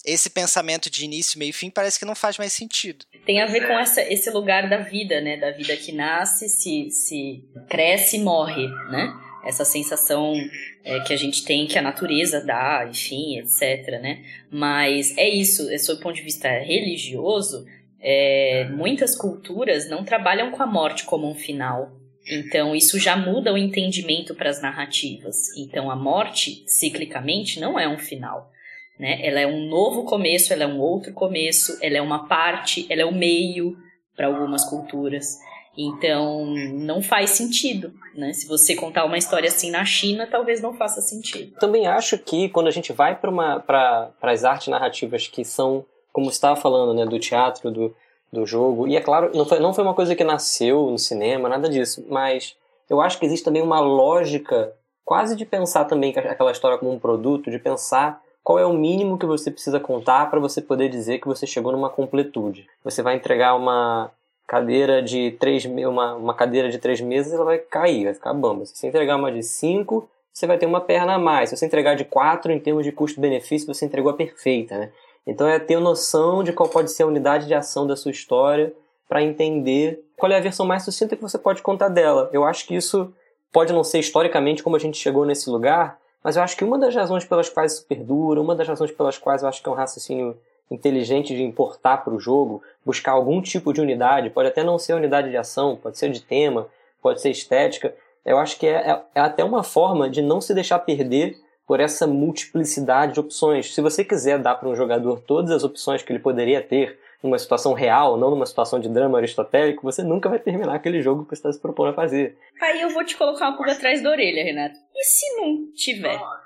Speaker 1: esse pensamento de início, meio e fim parece que não faz mais sentido.
Speaker 3: Tem a ver com essa, esse lugar da vida, né? Da vida que nasce, se, se cresce e morre, né? Essa sensação é, que a gente tem que a natureza dá, enfim, etc, né? Mas é isso, é, sob o ponto de vista religioso, é, muitas culturas não trabalham com a morte como um final. Então, isso já muda o entendimento para as narrativas. Então, a morte, ciclicamente, não é um final. Né? Ela é um novo começo, ela é um outro começo, ela é uma parte, ela é o um meio para algumas culturas. Então, não faz sentido, né? Se você contar uma história assim na China, talvez não faça sentido.
Speaker 2: Também acho que quando a gente vai para as artes narrativas que são, como você estava falando, né, do teatro, do, do jogo, e é claro, não foi, não foi uma coisa que nasceu no cinema, nada disso, mas eu acho que existe também uma lógica quase de pensar também aquela história como um produto, de pensar qual é o mínimo que você precisa contar para você poder dizer que você chegou numa completude. Você vai entregar uma cadeira de três uma, uma cadeira de três meses ela vai cair, vai ficar bamba. Se você entregar uma de cinco, você vai ter uma perna a mais. Se você entregar de quatro, em termos de custo-benefício, você entregou a perfeita, né? Então é ter noção de qual pode ser a unidade de ação da sua história para entender qual é a versão mais sucinta que você pode contar dela. Eu acho que isso pode não ser historicamente como a gente chegou nesse lugar, mas eu acho que uma das razões pelas quais isso perdura, uma das razões pelas quais eu acho que é um raciocínio inteligente de importar para o jogo, buscar algum tipo de unidade, pode até não ser unidade de ação, pode ser de tema, pode ser estética. Eu acho que é, é, é até uma forma de não se deixar perder por essa multiplicidade de opções. Se você quiser dar para um jogador todas as opções que ele poderia ter numa situação real, não numa situação de drama aristotélico, você nunca vai terminar aquele jogo que você está se propondo a fazer.
Speaker 3: Aí eu vou te colocar uma pulga atrás da orelha, Renato. E se não tiver? Ah,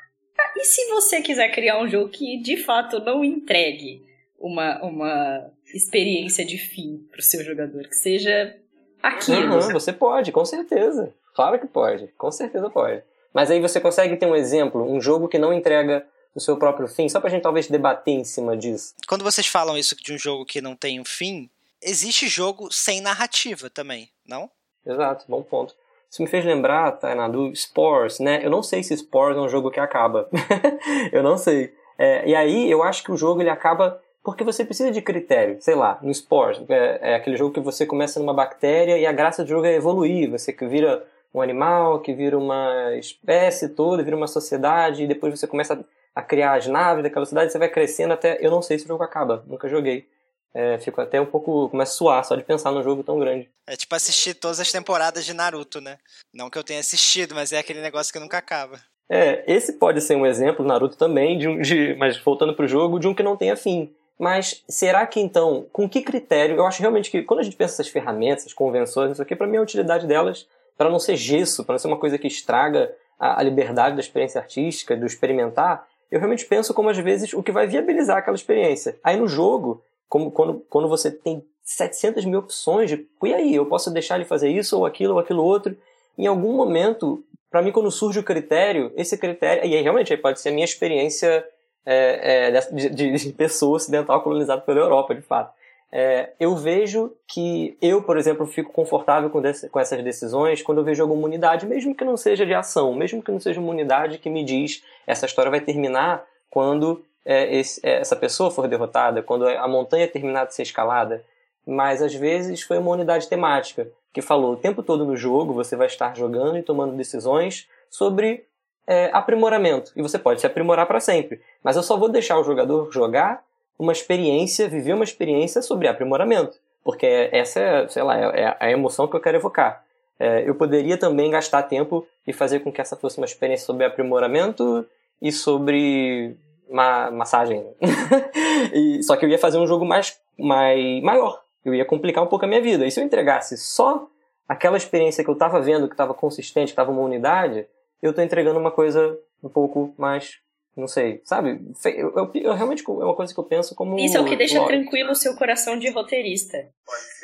Speaker 3: e se você quiser criar um jogo que de fato não entregue uma, uma experiência de fim para o seu jogador, que seja aquilo.
Speaker 2: Uhum, você pode, com certeza. Claro que pode, com certeza pode. Mas aí você consegue ter um exemplo, um jogo que não entrega o seu próprio fim, só pra gente talvez debater em cima disso.
Speaker 1: Quando vocês falam isso de um jogo que não tem um fim, existe jogo sem narrativa também, não?
Speaker 2: Exato, bom ponto. Isso me fez lembrar, Tainá, do Spores, né? Eu não sei se Spores é um jogo que acaba. eu não sei. É, e aí eu acho que o jogo ele acaba porque você precisa de critério. Sei lá, no Spores, é, é, aquele jogo que você começa numa bactéria e a graça do jogo é evoluir. Você que vira um animal, que vira uma espécie toda, vira uma sociedade, e depois você começa a criar as naves daquela cidade, você vai crescendo até. Eu não sei se o jogo acaba, nunca joguei. É, fico até um pouco. começa a suar só de pensar num jogo tão grande.
Speaker 1: É tipo assistir todas as temporadas de Naruto, né? Não que eu tenha assistido, mas é aquele negócio que nunca acaba.
Speaker 2: É, esse pode ser um exemplo, Naruto também, de um, de, mas voltando pro jogo, de um que não tenha fim. Mas será que então, com que critério? Eu acho realmente que quando a gente pensa essas ferramentas, essas convenções, isso aqui, para mim a utilidade delas, para não ser gesso, para não ser uma coisa que estraga a, a liberdade da experiência artística, do experimentar, eu realmente penso como às vezes o que vai viabilizar aquela experiência. Aí no jogo, como quando, quando você tem 700 mil opções de, e aí, eu posso deixar ele fazer isso ou aquilo ou aquilo outro, em algum momento, para mim quando surge o critério, esse critério, e aí realmente pode ser a minha experiência é, é, de, de, de, pessoa ocidental colonizada pela Europa, de fato. É, eu vejo que eu, por exemplo, fico confortável com, desse, com, essas decisões quando eu vejo alguma unidade, mesmo que não seja de ação, mesmo que não seja uma unidade que me diz essa história vai terminar quando é, esse, é, essa pessoa for derrotada, quando a montanha terminar de ser escalada. Mas às vezes foi uma unidade temática que falou o tempo todo no jogo você vai estar jogando e tomando decisões sobre é, aprimoramento. E você pode se aprimorar para sempre. Mas eu só vou deixar o jogador jogar uma experiência, viver uma experiência sobre aprimoramento. Porque essa é, sei lá, é, é a emoção que eu quero evocar. É, eu poderia também gastar tempo e fazer com que essa fosse uma experiência sobre aprimoramento e sobre ma massagem. e, só que eu ia fazer um jogo mais, mais maior. Eu ia complicar um pouco a minha vida. E se eu entregasse só aquela experiência que eu estava vendo, que estava consistente, que estava uma unidade, eu estou entregando uma coisa um pouco mais não sei, sabe? Eu, eu, eu, realmente é uma coisa que eu penso como.
Speaker 3: Isso é o que deixa lógico. tranquilo o seu coração de roteirista.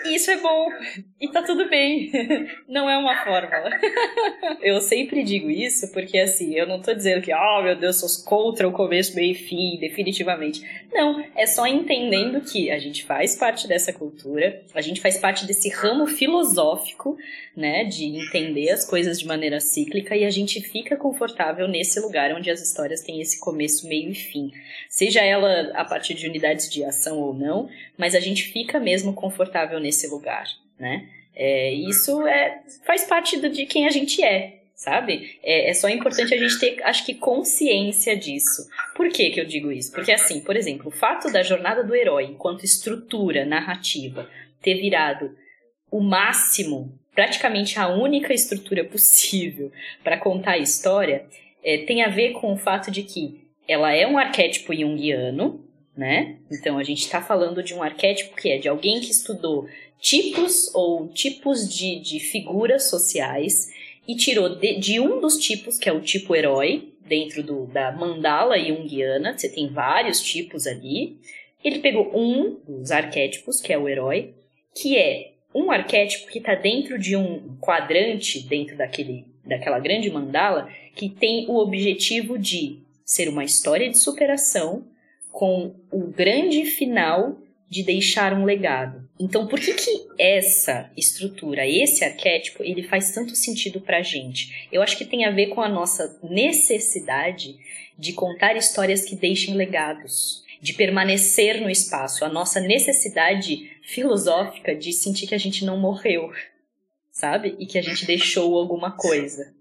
Speaker 3: Isso é bom. E tá tudo bem. Não é uma fórmula. Eu sempre digo isso porque, assim, eu não tô dizendo que, oh meu Deus, sou contra o começo, meio e fim, definitivamente. Não, é só entendendo que a gente faz parte dessa cultura, a gente faz parte desse ramo filosófico, né, de entender as coisas de maneira cíclica e a gente fica confortável nesse lugar onde as histórias têm esse começo, meio e fim. Seja ela a partir de unidades de ação ou não, mas a gente fica mesmo confortável nesse lugar, né? É, isso é, faz parte de quem a gente é, sabe? É, é, só importante a gente ter, acho que, consciência disso. Por que, que eu digo isso? Porque, assim, por exemplo, o fato da jornada do herói, enquanto estrutura narrativa, ter virado o máximo praticamente a única estrutura possível para contar a história, é, tem a ver com o fato de que ela é um arquétipo junguiano, né? Então a gente está falando de um arquétipo que é de alguém que estudou tipos ou tipos de, de figuras sociais e tirou de, de, um dos tipos, que é o tipo herói, dentro do, da mandala junguiana, você tem vários tipos ali. Ele pegou um dos arquétipos, que é o herói, que é um arquétipo que está dentro de um quadrante, dentro daquele, daquela grande mandala, que tem o objetivo de ser uma história de superação com o grande final de deixar um legado. Então, por que que essa estrutura, esse arquétipo, ele faz tanto sentido pra gente? Eu acho que tem a ver com a nossa necessidade de contar histórias que deixem legados, de permanecer no espaço, a nossa necessidade filosófica de sentir que a gente não morreu, sabe? E que a gente deixou alguma coisa.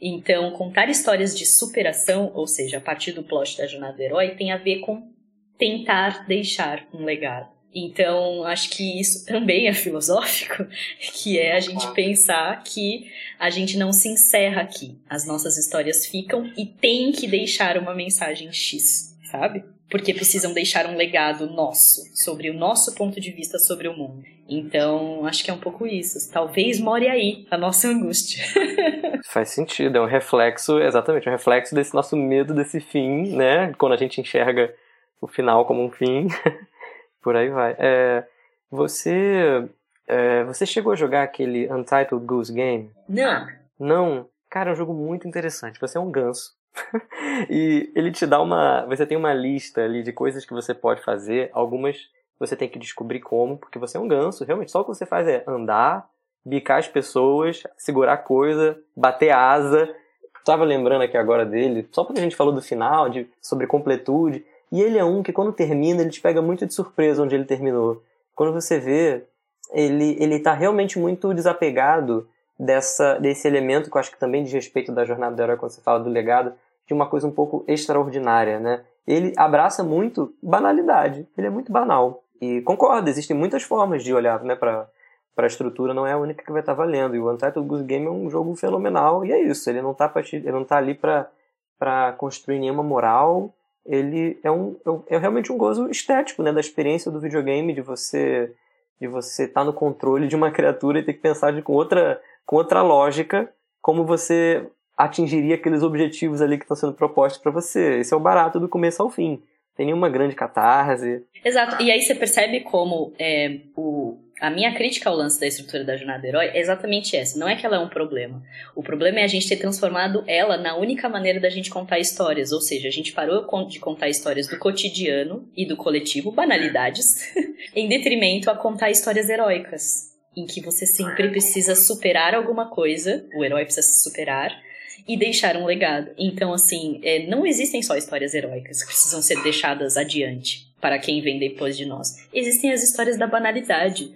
Speaker 3: Então, contar histórias de superação, ou seja, a partir do plot da jornada do herói, tem a ver com tentar deixar um legado. Então, acho que isso também é filosófico, que é a gente pensar que a gente não se encerra aqui. As nossas histórias ficam e tem que deixar uma mensagem X, sabe? Porque precisam deixar um legado nosso, sobre o nosso ponto de vista sobre o mundo. Então, acho que é um pouco isso. Talvez more aí a nossa angústia.
Speaker 2: Faz sentido, é um reflexo, exatamente, um reflexo desse nosso medo desse fim, né? Quando a gente enxerga o final como um fim, por aí vai. É, você, é, você chegou a jogar aquele Untitled Goose Game?
Speaker 3: Não.
Speaker 2: Não? Cara, é um jogo muito interessante. Você é um ganso. e ele te dá uma. Você tem uma lista ali de coisas que você pode fazer. Algumas você tem que descobrir como, porque você é um ganso. Realmente, só o que você faz é andar, bicar as pessoas, segurar coisa, bater asa. Tava lembrando aqui agora dele, só porque a gente falou do final, de, sobre completude. E ele é um que quando termina, ele te pega muito de surpresa onde ele terminou. Quando você vê, ele, ele tá realmente muito desapegado dessa, desse elemento que eu acho que também diz respeito da jornada do herói quando você fala do legado, de uma coisa um pouco extraordinária, né? Ele abraça muito banalidade, ele é muito banal. E concordo, existem muitas formas de olhar né, para a estrutura, não é a única que vai estar tá valendo. E o Untitled Goose Game é um jogo fenomenal e é isso, ele não está tá ali para construir nenhuma moral, ele é, um, é realmente um gozo estético, né, da experiência do videogame, de você de você estar tá no controle de uma criatura e ter que pensar de, com outra com outra lógica como você atingiria aqueles objetivos ali que estão sendo propostos para você. Esse é o barato do começo ao fim. Tem nenhuma grande catarse.
Speaker 3: Exato. E aí você percebe como é, o, a minha crítica ao lance da estrutura da jornada do herói é exatamente essa. Não é que ela é um problema. O problema é a gente ter transformado ela na única maneira da gente contar histórias. Ou seja, a gente parou de contar histórias do cotidiano e do coletivo, banalidades, em detrimento a contar histórias heróicas. Em que você sempre precisa superar alguma coisa, o herói precisa se superar, e deixar um legado. Então, assim, é, não existem só histórias heróicas que precisam ser deixadas adiante para quem vem depois de nós. Existem as histórias da banalidade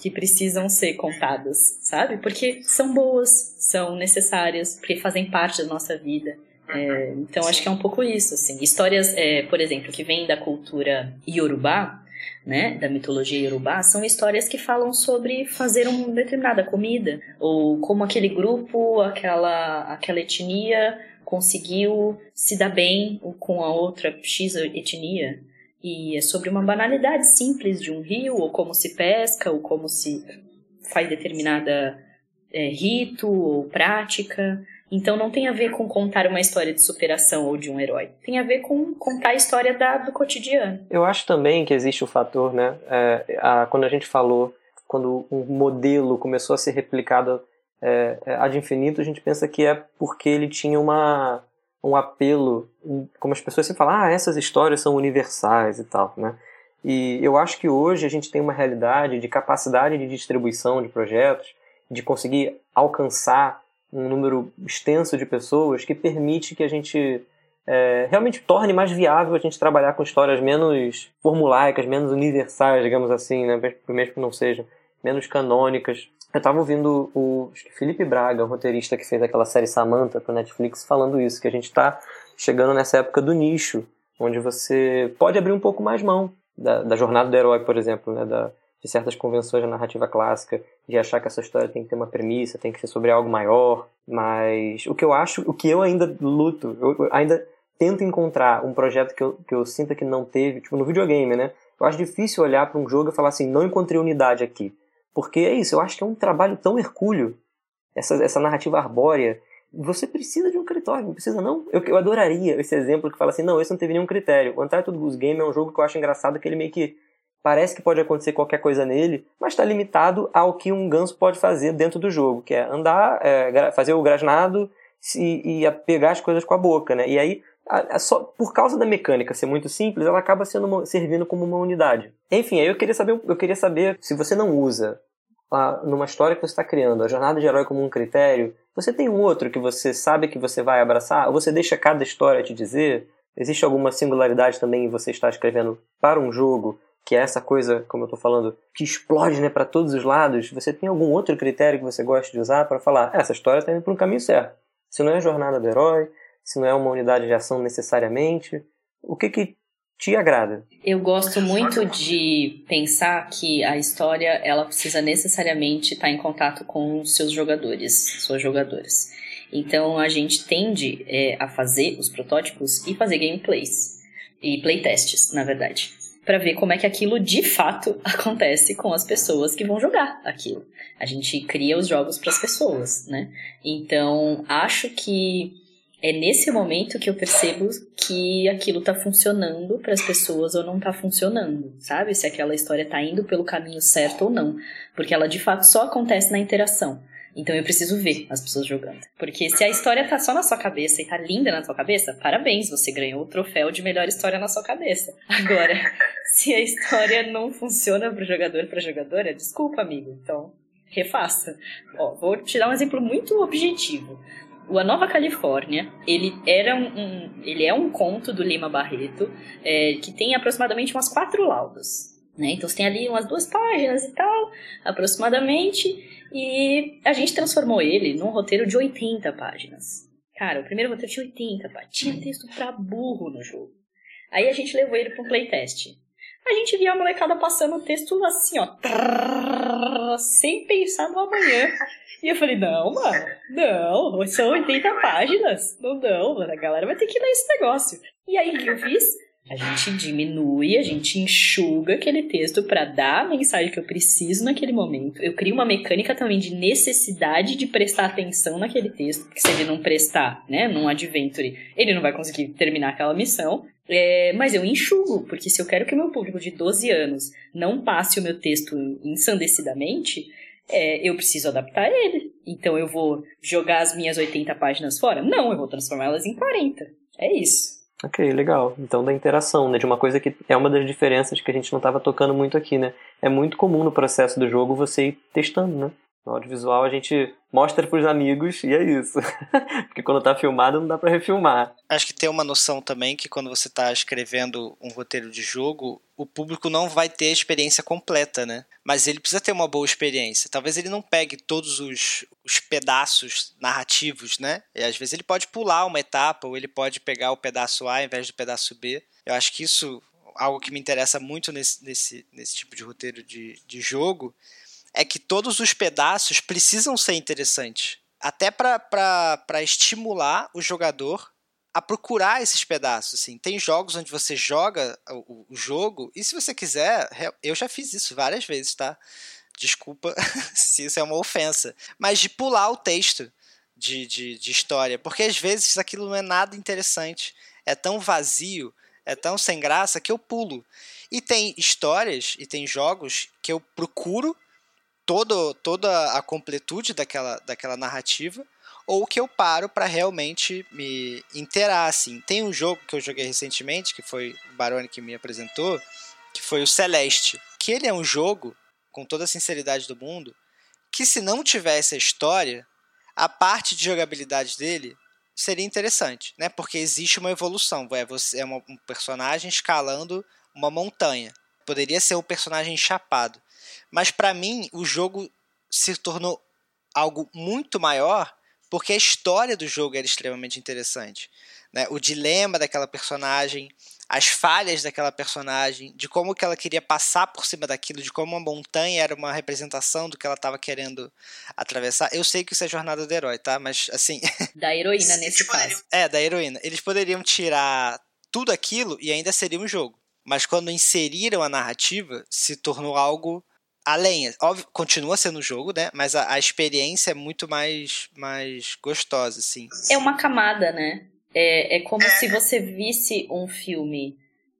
Speaker 3: que precisam ser contadas, sabe? Porque são boas, são necessárias, porque fazem parte da nossa vida. É, então acho que é um pouco isso, assim. Histórias, é, por exemplo, que vêm da cultura iorubá, né, da mitologia iorubá, são histórias que falam sobre fazer uma determinada comida, ou como aquele grupo, aquela, aquela etnia conseguiu se dar bem com a outra X etnia. E é sobre uma banalidade simples de um rio, ou como se pesca, ou como se faz determinada é, rito ou prática. Então não tem a ver com contar uma história de superação ou de um herói. Tem a ver com contar a história da, do cotidiano.
Speaker 2: Eu acho também que existe o fator, né? É, a, quando a gente falou, quando um modelo começou a ser replicado é, é ad infinito, a gente pensa que é porque ele tinha uma um apelo, como as pessoas sempre falam, ah, essas histórias são universais e tal, né? E eu acho que hoje a gente tem uma realidade de capacidade de distribuição de projetos, de conseguir alcançar um número extenso de pessoas que permite que a gente é, realmente torne mais viável a gente trabalhar com histórias menos formulaicas, menos universais, digamos assim, né? mesmo que não sejam, menos canônicas. Eu estava ouvindo o Felipe Braga, o roteirista que fez aquela série Samantha para Netflix, falando isso, que a gente está chegando nessa época do nicho, onde você pode abrir um pouco mais mão da, da jornada do herói, por exemplo, né? da, de certas convenções da narrativa clássica, de achar que essa história tem que ter uma premissa, tem que ser sobre algo maior, mas o que eu acho, o que eu ainda luto, eu ainda tento encontrar um projeto que eu, que eu sinta que não teve, tipo no videogame, né? Eu acho difícil olhar para um jogo e falar assim, não encontrei unidade aqui. Porque é isso, eu acho que é um trabalho tão hercúleo, essa, essa narrativa arbórea. Você precisa de um critério, não precisa não? Eu, eu adoraria esse exemplo que fala assim, não, esse não teve nenhum critério. O Untitled Goose Game é um jogo que eu acho engraçado, que ele meio que parece que pode acontecer qualquer coisa nele, mas está limitado ao que um ganso pode fazer dentro do jogo, que é andar, é, fazer o grasnado e, e pegar as coisas com a boca, né? E aí, a, a, só, por causa da mecânica ser muito simples, ela acaba sendo uma, servindo como uma unidade. Enfim, aí eu queria saber, eu queria saber se você não usa a, numa história que você está criando a jornada de herói como um critério, você tem um outro que você sabe que você vai abraçar? Ou você deixa cada história te dizer? Existe alguma singularidade também em você estar escrevendo para um jogo que é essa coisa, como eu estou falando, que explode né, para todos os lados, você tem algum outro critério que você gosta de usar para falar, ah, essa história está indo para um caminho certo. Se não é a jornada do herói, se não é uma unidade de ação necessariamente, o que que te agrada?
Speaker 3: Eu gosto muito de pensar que a história ela precisa necessariamente estar tá em contato com os seus jogadores, suas jogadoras. Então a gente tende é, a fazer os protótipos e fazer gameplays e playtests, na verdade para ver como é que aquilo de fato acontece com as pessoas que vão jogar aquilo. A gente cria os jogos para as pessoas, né? Então, acho que é nesse momento que eu percebo que aquilo tá funcionando para as pessoas ou não tá funcionando, sabe? Se aquela história tá indo pelo caminho certo ou não, porque ela de fato só acontece na interação. Então eu preciso ver as pessoas jogando. Porque se a história tá só na sua cabeça e tá linda na sua cabeça, parabéns, você ganhou o troféu de melhor história na sua cabeça. Agora, se a história não funciona pro jogador para jogadora, desculpa, amigo. Então, refaça. Ó, vou te dar um exemplo muito objetivo. O A Nova Califórnia, ele era um, um ele é um conto do Lima Barreto, é, que tem aproximadamente umas quatro laudas. Né? Então você tem ali umas duas páginas e tal, aproximadamente. E a gente transformou ele num roteiro de 80 páginas. Cara, o primeiro roteiro tinha 80 páginas. Tinha texto pra burro no jogo. Aí a gente levou ele pra um playtest. A gente via a molecada passando o texto assim, ó. Trrr, sem pensar no amanhã. E eu falei, não, mano, não, são 80 páginas. Não, não, a galera vai ter que ler esse negócio. E aí o que eu fiz? A gente diminui, a gente enxuga aquele texto para dar a mensagem que eu preciso naquele momento. Eu crio uma mecânica também de necessidade de prestar atenção naquele texto, porque se ele não prestar, né, num adventure, ele não vai conseguir terminar aquela missão. É, mas eu enxugo, porque se eu quero que meu público de 12 anos não passe o meu texto ensandecidamente, é, eu preciso adaptar ele. Então eu vou jogar as minhas 80 páginas fora? Não, eu vou transformá-las em 40. É isso.
Speaker 2: Ok, legal. Então da interação, né? De uma coisa que é uma das diferenças que a gente não estava tocando muito aqui, né? É muito comum no processo do jogo você ir testando, né? No audiovisual a gente mostra para os amigos e é isso. Porque quando tá filmado não dá para refilmar.
Speaker 1: Acho que tem uma noção também que quando você está escrevendo um roteiro de jogo, o público não vai ter a experiência completa, né? Mas ele precisa ter uma boa experiência. Talvez ele não pegue todos os, os pedaços narrativos, né? E às vezes ele pode pular uma etapa ou ele pode pegar o pedaço A ao invés do pedaço B. Eu acho que isso algo que me interessa muito nesse, nesse, nesse tipo de roteiro de, de jogo é que todos os pedaços precisam ser interessantes. Até para estimular o jogador a procurar esses pedaços. Assim. Tem jogos onde você joga o, o, jogo, e se você quiser, eu já fiz isso várias vezes, tá? Desculpa se isso é uma ofensa. Mas de pular o texto de, de, de história, porque às vezes aquilo não é nada interessante. É tão vazio, é tão sem graça que eu pulo. E tem histórias e tem jogos que eu procuro todo, toda a completude daquela, daquela narrativa, ou que eu paro para realmente me inteirar, assim. Tem um jogo que eu joguei recentemente, que foi o Barone que me apresentou, que foi o Celeste, que ele é um jogo, com toda a sinceridade do mundo, que se não tivesse a história, a parte de jogabilidade dele seria interessante, né? Porque existe uma evolução, é você é um personagem escalando uma montanha. Poderia ser um personagem chapado. Mas para mim, o jogo se tornou algo muito maior porque a história do jogo era extremamente interessante. né, o dilema daquela personagem, as falhas daquela personagem, de como que ela queria passar por cima daquilo, de como a montanha era uma representação do que ela estava querendo atravessar. Eu sei que isso é jornada do herói, tá? Mas assim.
Speaker 3: Da heroína nesse caso.
Speaker 1: É, da heroína. Eles poderiam tirar tudo aquilo e ainda seria um jogo. Mas quando inseriram a narrativa, se tornou algo além. Óbvio, continua sendo um jogo, né? Mas a, a experiência é muito mais, mais gostosa, assim.
Speaker 3: É uma camada, né? É, é como é. se você visse um filme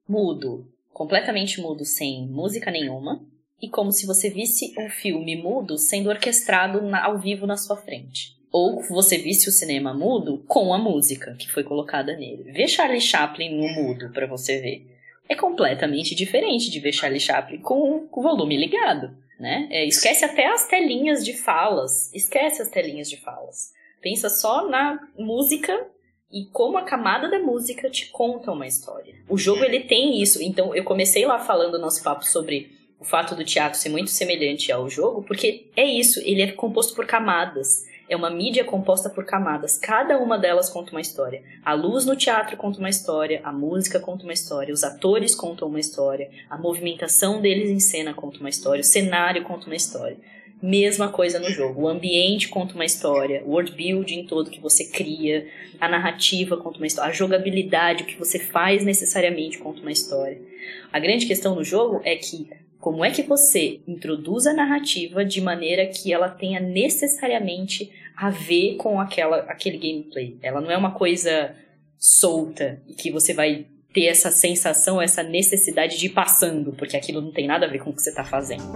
Speaker 3: mudo, completamente mudo, sem música nenhuma, e como se você visse um filme mudo sendo orquestrado na, ao vivo na sua frente. Ou você visse o cinema mudo com a música que foi colocada nele. Ver Charlie Chaplin no mudo para você ver é completamente diferente de ver Charlie Chaplin com o volume ligado, né? É, esquece até as telinhas de falas, esquece as telinhas de falas. Pensa só na música e como a camada da música te conta uma história. O jogo ele tem isso. Então eu comecei lá falando nosso papo sobre o fato do teatro ser muito semelhante ao jogo, porque é isso, ele é composto por camadas. É uma mídia composta por camadas. Cada uma delas conta uma história. A luz no teatro conta uma história, a música conta uma história, os atores contam uma história, a movimentação deles em cena conta uma história, o cenário conta uma história. Mesma coisa no jogo. O ambiente conta uma história, o world building todo que você cria, a narrativa conta uma história, a jogabilidade, o que você faz necessariamente conta uma história. A grande questão no jogo é que como é que você introduz a narrativa de maneira que ela tenha necessariamente a ver com aquela, aquele gameplay. Ela não é uma coisa solta e que você vai ter essa sensação, essa necessidade de ir passando, porque aquilo não tem nada a ver com o que você está fazendo.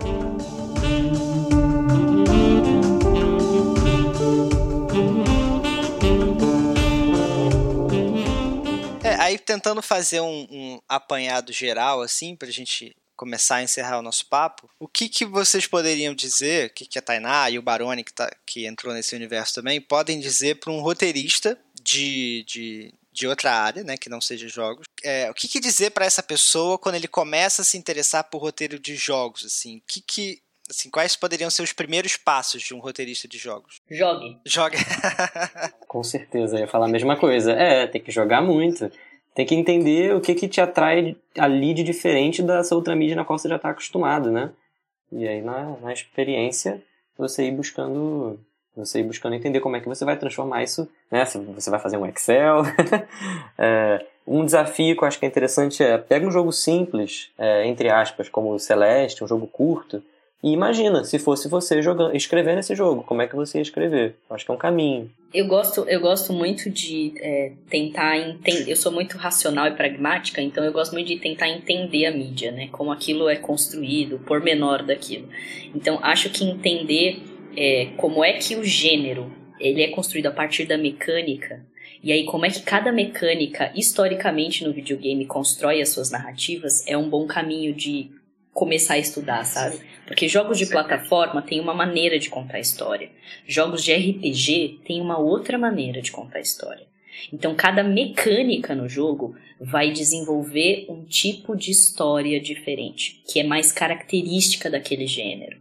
Speaker 1: aí tentando fazer um, um apanhado geral, assim, pra gente começar a encerrar o nosso papo, o que, que vocês poderiam dizer, o que, que a Tainá e o Baroni, que, tá, que entrou nesse universo também, podem dizer para um roteirista de, de, de outra área, né, que não seja jogos, é, o que, que dizer para essa pessoa quando ele começa a se interessar por roteiro de jogos, assim, o que, que assim, quais poderiam ser os primeiros passos de um roteirista de jogos?
Speaker 3: Jogue.
Speaker 1: Jogue.
Speaker 2: Com certeza, eu ia falar a mesma coisa. É, tem que jogar muito tem que entender o que, que te atrai ali de diferente dessa outra mídia na qual você já está acostumado, né? E aí, na, na experiência, você ir buscando você ir buscando entender como é que você vai transformar isso, né? Se você vai fazer um Excel. é, um desafio que eu acho que é interessante é pega um jogo simples, é, entre aspas, como o Celeste, um jogo curto, e imagina, se fosse você jogando, escrevendo esse jogo, como é que você ia escrever? Acho que é um caminho.
Speaker 3: Eu gosto, eu gosto muito de é, tentar entender. Eu sou muito racional e pragmática, então eu gosto muito de tentar entender a mídia, né? Como aquilo é construído, o pormenor daquilo. Então acho que entender é, como é que o gênero ele é construído a partir da mecânica e aí, como é que cada mecânica, historicamente no videogame, constrói as suas narrativas, é um bom caminho de começar a estudar, sabe? Porque jogos de plataforma têm uma maneira de contar história. Jogos de RPG têm uma outra maneira de contar história. Então, cada mecânica no jogo vai desenvolver um tipo de história diferente, que é mais característica daquele gênero.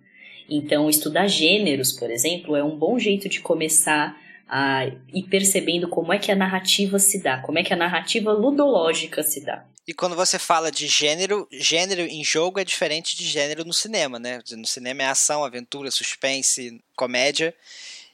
Speaker 3: Então, estudar gêneros, por exemplo, é um bom jeito de começar a ir percebendo como é que a narrativa se dá, como é que a narrativa ludológica se dá.
Speaker 1: E quando você fala de gênero, gênero em jogo é diferente de gênero no cinema, né? No cinema é ação, aventura, suspense, comédia.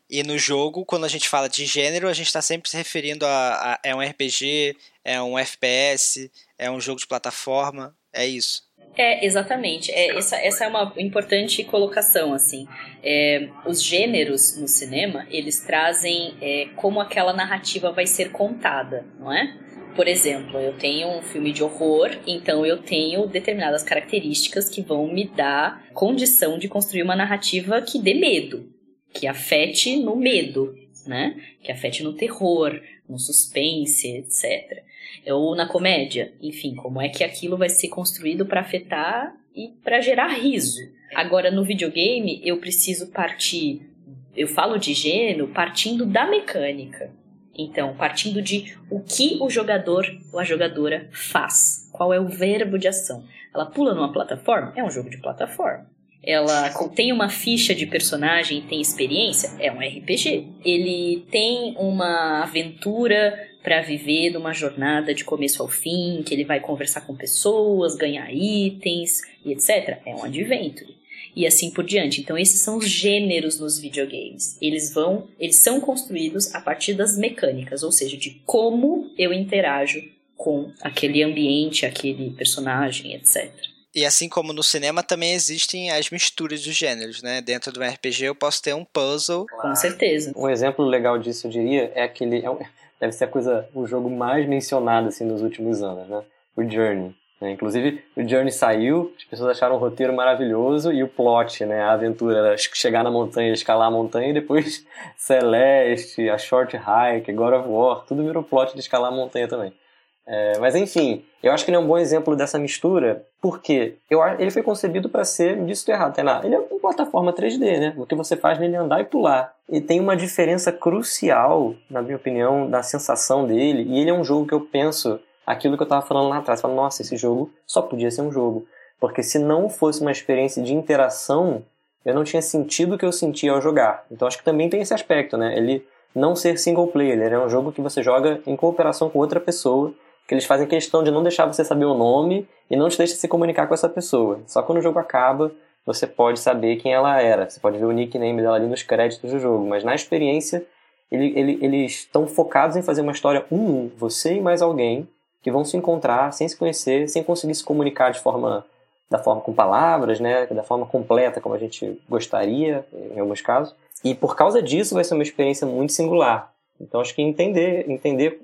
Speaker 1: E no jogo, quando a gente fala de gênero, a gente está sempre se referindo a, a, é um RPG, é um FPS, é um jogo de plataforma, é isso.
Speaker 3: É, exatamente. É, essa, essa é uma importante colocação, assim. É, os gêneros no cinema, eles trazem é, como aquela narrativa vai ser contada, não é? Por exemplo, eu tenho um filme de horror, então eu tenho determinadas características que vão me dar condição de construir uma narrativa que dê medo, que afete no medo, né? Que afete no terror, no suspense, etc. Ou na comédia, enfim, como é que aquilo vai ser construído para afetar e para gerar riso. Agora, no videogame, eu preciso partir. Eu falo de gênero partindo da mecânica. Então, partindo de o que o jogador ou a jogadora faz, qual é o verbo de ação. Ela pula numa plataforma? É um jogo de plataforma. Ela tem uma ficha de personagem e tem experiência? É um RPG. Ele tem uma aventura para viver numa jornada de começo ao fim, que ele vai conversar com pessoas, ganhar itens e etc. É um adventure. E assim por diante. Então esses são os gêneros nos videogames. Eles vão, eles são construídos a partir das mecânicas, ou seja, de como eu interajo com aquele ambiente, aquele personagem, etc.
Speaker 1: E assim como no cinema, também existem as misturas dos gêneros, né? Dentro do RPG eu posso ter um puzzle.
Speaker 3: Com certeza.
Speaker 2: Um exemplo legal disso, eu diria, é aquele. É deve ser a coisa, o jogo mais mencionado assim, nos últimos anos, né? O Journey. Né? Inclusive, o Journey saiu, as pessoas acharam o roteiro maravilhoso e o plot, né? A aventura era chegar na montanha, escalar a montanha e depois Celeste, a Short Hike, God of War, tudo virou plot de escalar a montanha também. É, mas enfim, eu acho que ele é um bom exemplo dessa mistura, porque eu, ele foi concebido para ser, disse errado, Tainá, ele é uma plataforma 3D, né? O que você faz nele é andar e pular. E tem uma diferença crucial, na minha opinião, da sensação dele, e ele é um jogo que eu penso aquilo que eu estava falando lá atrás. Falo, nossa, esse jogo só podia ser um jogo. Porque se não fosse uma experiência de interação, eu não tinha sentido o que eu sentia ao jogar. Então acho que também tem esse aspecto, né? Ele não ser single player, ele é um jogo que você joga em cooperação com outra pessoa que eles fazem questão de não deixar você saber o nome e não te deixa se comunicar com essa pessoa. Só quando o jogo acaba, você pode saber quem ela era. Você pode ver o nickname dela ali nos créditos do jogo. Mas na experiência, ele, ele, eles estão focados em fazer uma história um, você e mais alguém, que vão se encontrar sem se conhecer, sem conseguir se comunicar de forma da forma com palavras, né, da forma completa como a gente gostaria em alguns casos. E por causa disso vai ser uma experiência muito singular. Então acho que entender, entender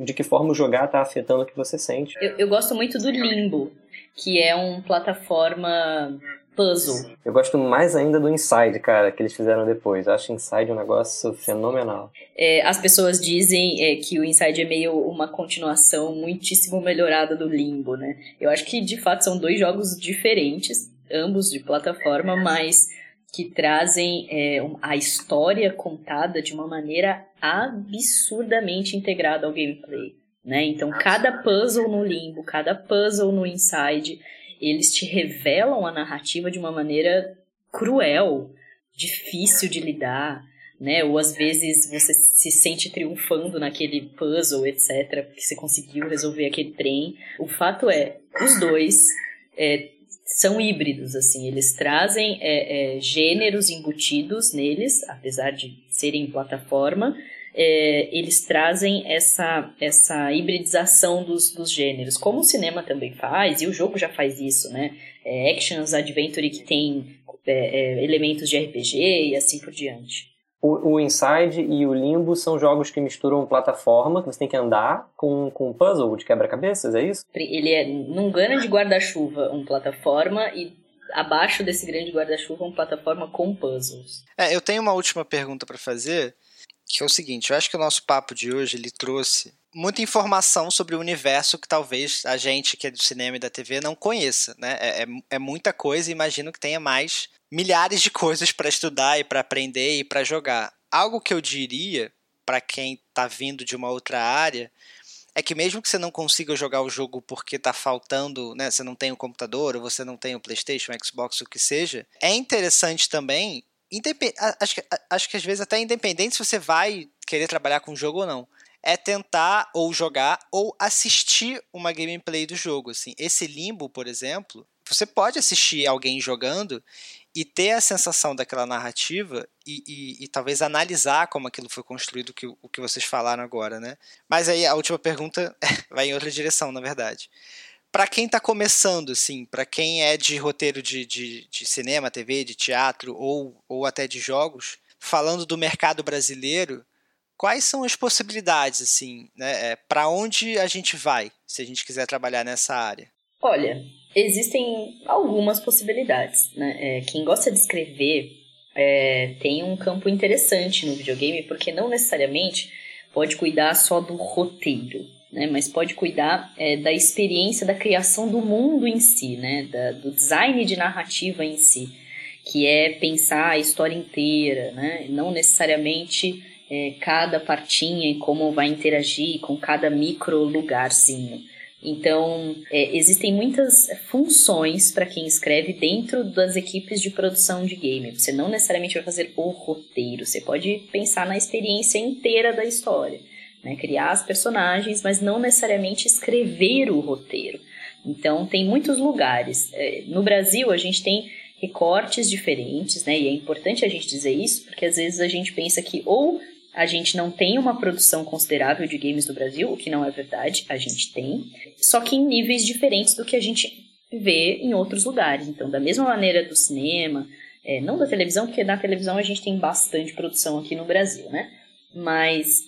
Speaker 2: de que forma o jogar está afetando o que você sente.
Speaker 3: Eu, eu, gosto muito do Limbo, que é um plataforma puzzle.
Speaker 2: Eu gosto mais ainda do Inside, cara, que eles fizeram depois. Eu acho Inside um negócio fenomenal.
Speaker 3: É, as pessoas dizem é, que o Inside é meio uma continuação muitíssimo melhorada do Limbo, né? Eu acho que de fato são dois jogos diferentes, ambos de plataforma, mas que trazem é, a história contada de uma maneira absurdamente integrada ao gameplay. Né? Então, cada puzzle no limbo, cada puzzle no inside, eles te revelam a narrativa de uma maneira cruel, difícil de lidar, né? Ou às vezes você se sente triunfando naquele puzzle, etc., porque você conseguiu resolver aquele trem. O fato é, os dois é, são híbridos, assim, eles trazem é, é, gêneros embutidos neles, apesar de serem plataforma, é, eles trazem essa, essa hibridização dos, dos gêneros, como o cinema também faz, e o jogo já faz isso, né? É, actions, adventure que tem é, é, elementos de RPG e assim por diante.
Speaker 2: O, o, Inside e o Limbo são jogos que misturam plataforma, que você tem que andar, com, com puzzle de quebra-cabeças, é isso?
Speaker 3: Ele é num grande guarda-chuva, um plataforma, e abaixo desse grande guarda-chuva, uma plataforma com puzzles.
Speaker 1: É, eu tenho uma última pergunta para fazer, que é o seguinte: eu acho que o nosso papo de hoje ele trouxe muita informação sobre o universo que talvez a gente que é do cinema e da TV não conheça, né? É, é, é muita coisa, imagino que tenha mais milhares de coisas para estudar e para aprender e para jogar. Algo que eu diria para quem está vindo de uma outra área é que mesmo que você não consiga jogar o jogo porque está faltando, né, você não tem o computador ou você não tem o PlayStation, Xbox, o que seja, é interessante também, acho que, acho que às vezes até independente se você vai querer trabalhar com o jogo ou não, é tentar ou jogar ou assistir uma gameplay do jogo, assim. Esse Limbo, por exemplo, você pode assistir alguém jogando e ter a sensação daquela narrativa e, e, e, talvez analisar como aquilo foi construído, que, o que vocês falaram agora, né? Mas aí a última pergunta vai em outra direção, na verdade. Para quem está começando, assim, para quem é de roteiro de, de, de, cinema, TV, de teatro ou, ou até de jogos, falando do mercado brasileiro, quais são as possibilidades, assim, né? É, para onde a gente vai se a gente quiser trabalhar nessa área?
Speaker 3: Olha, existem algumas possibilidades. Né? É, quem gosta de escrever é, tem um campo interessante no videogame, porque não necessariamente pode cuidar só do roteiro, né? mas pode cuidar é, da experiência da criação do mundo em si, né? Da, do design de narrativa em si, que é pensar a história inteira, né? não necessariamente é, cada partinha e como vai interagir com cada micro lugarzinho. Então, é, existem muitas funções para quem escreve dentro das equipes de produção de game. Você não necessariamente vai fazer o roteiro, você pode pensar na experiência inteira da história. né? Criar as personagens, mas não necessariamente escrever o roteiro. Então, tem muitos lugares. É, no Brasil, a gente tem recortes diferentes, né? E é importante a gente dizer isso, porque às vezes a gente pensa que ou a gente não tem uma produção considerável de games no Brasil, o que não é verdade, a gente tem, só que em níveis diferentes do que a gente vê em outros lugares. Então, da mesma maneira do cinema, é, não da televisão, porque na televisão a gente tem bastante produção aqui no Brasil, né? Mas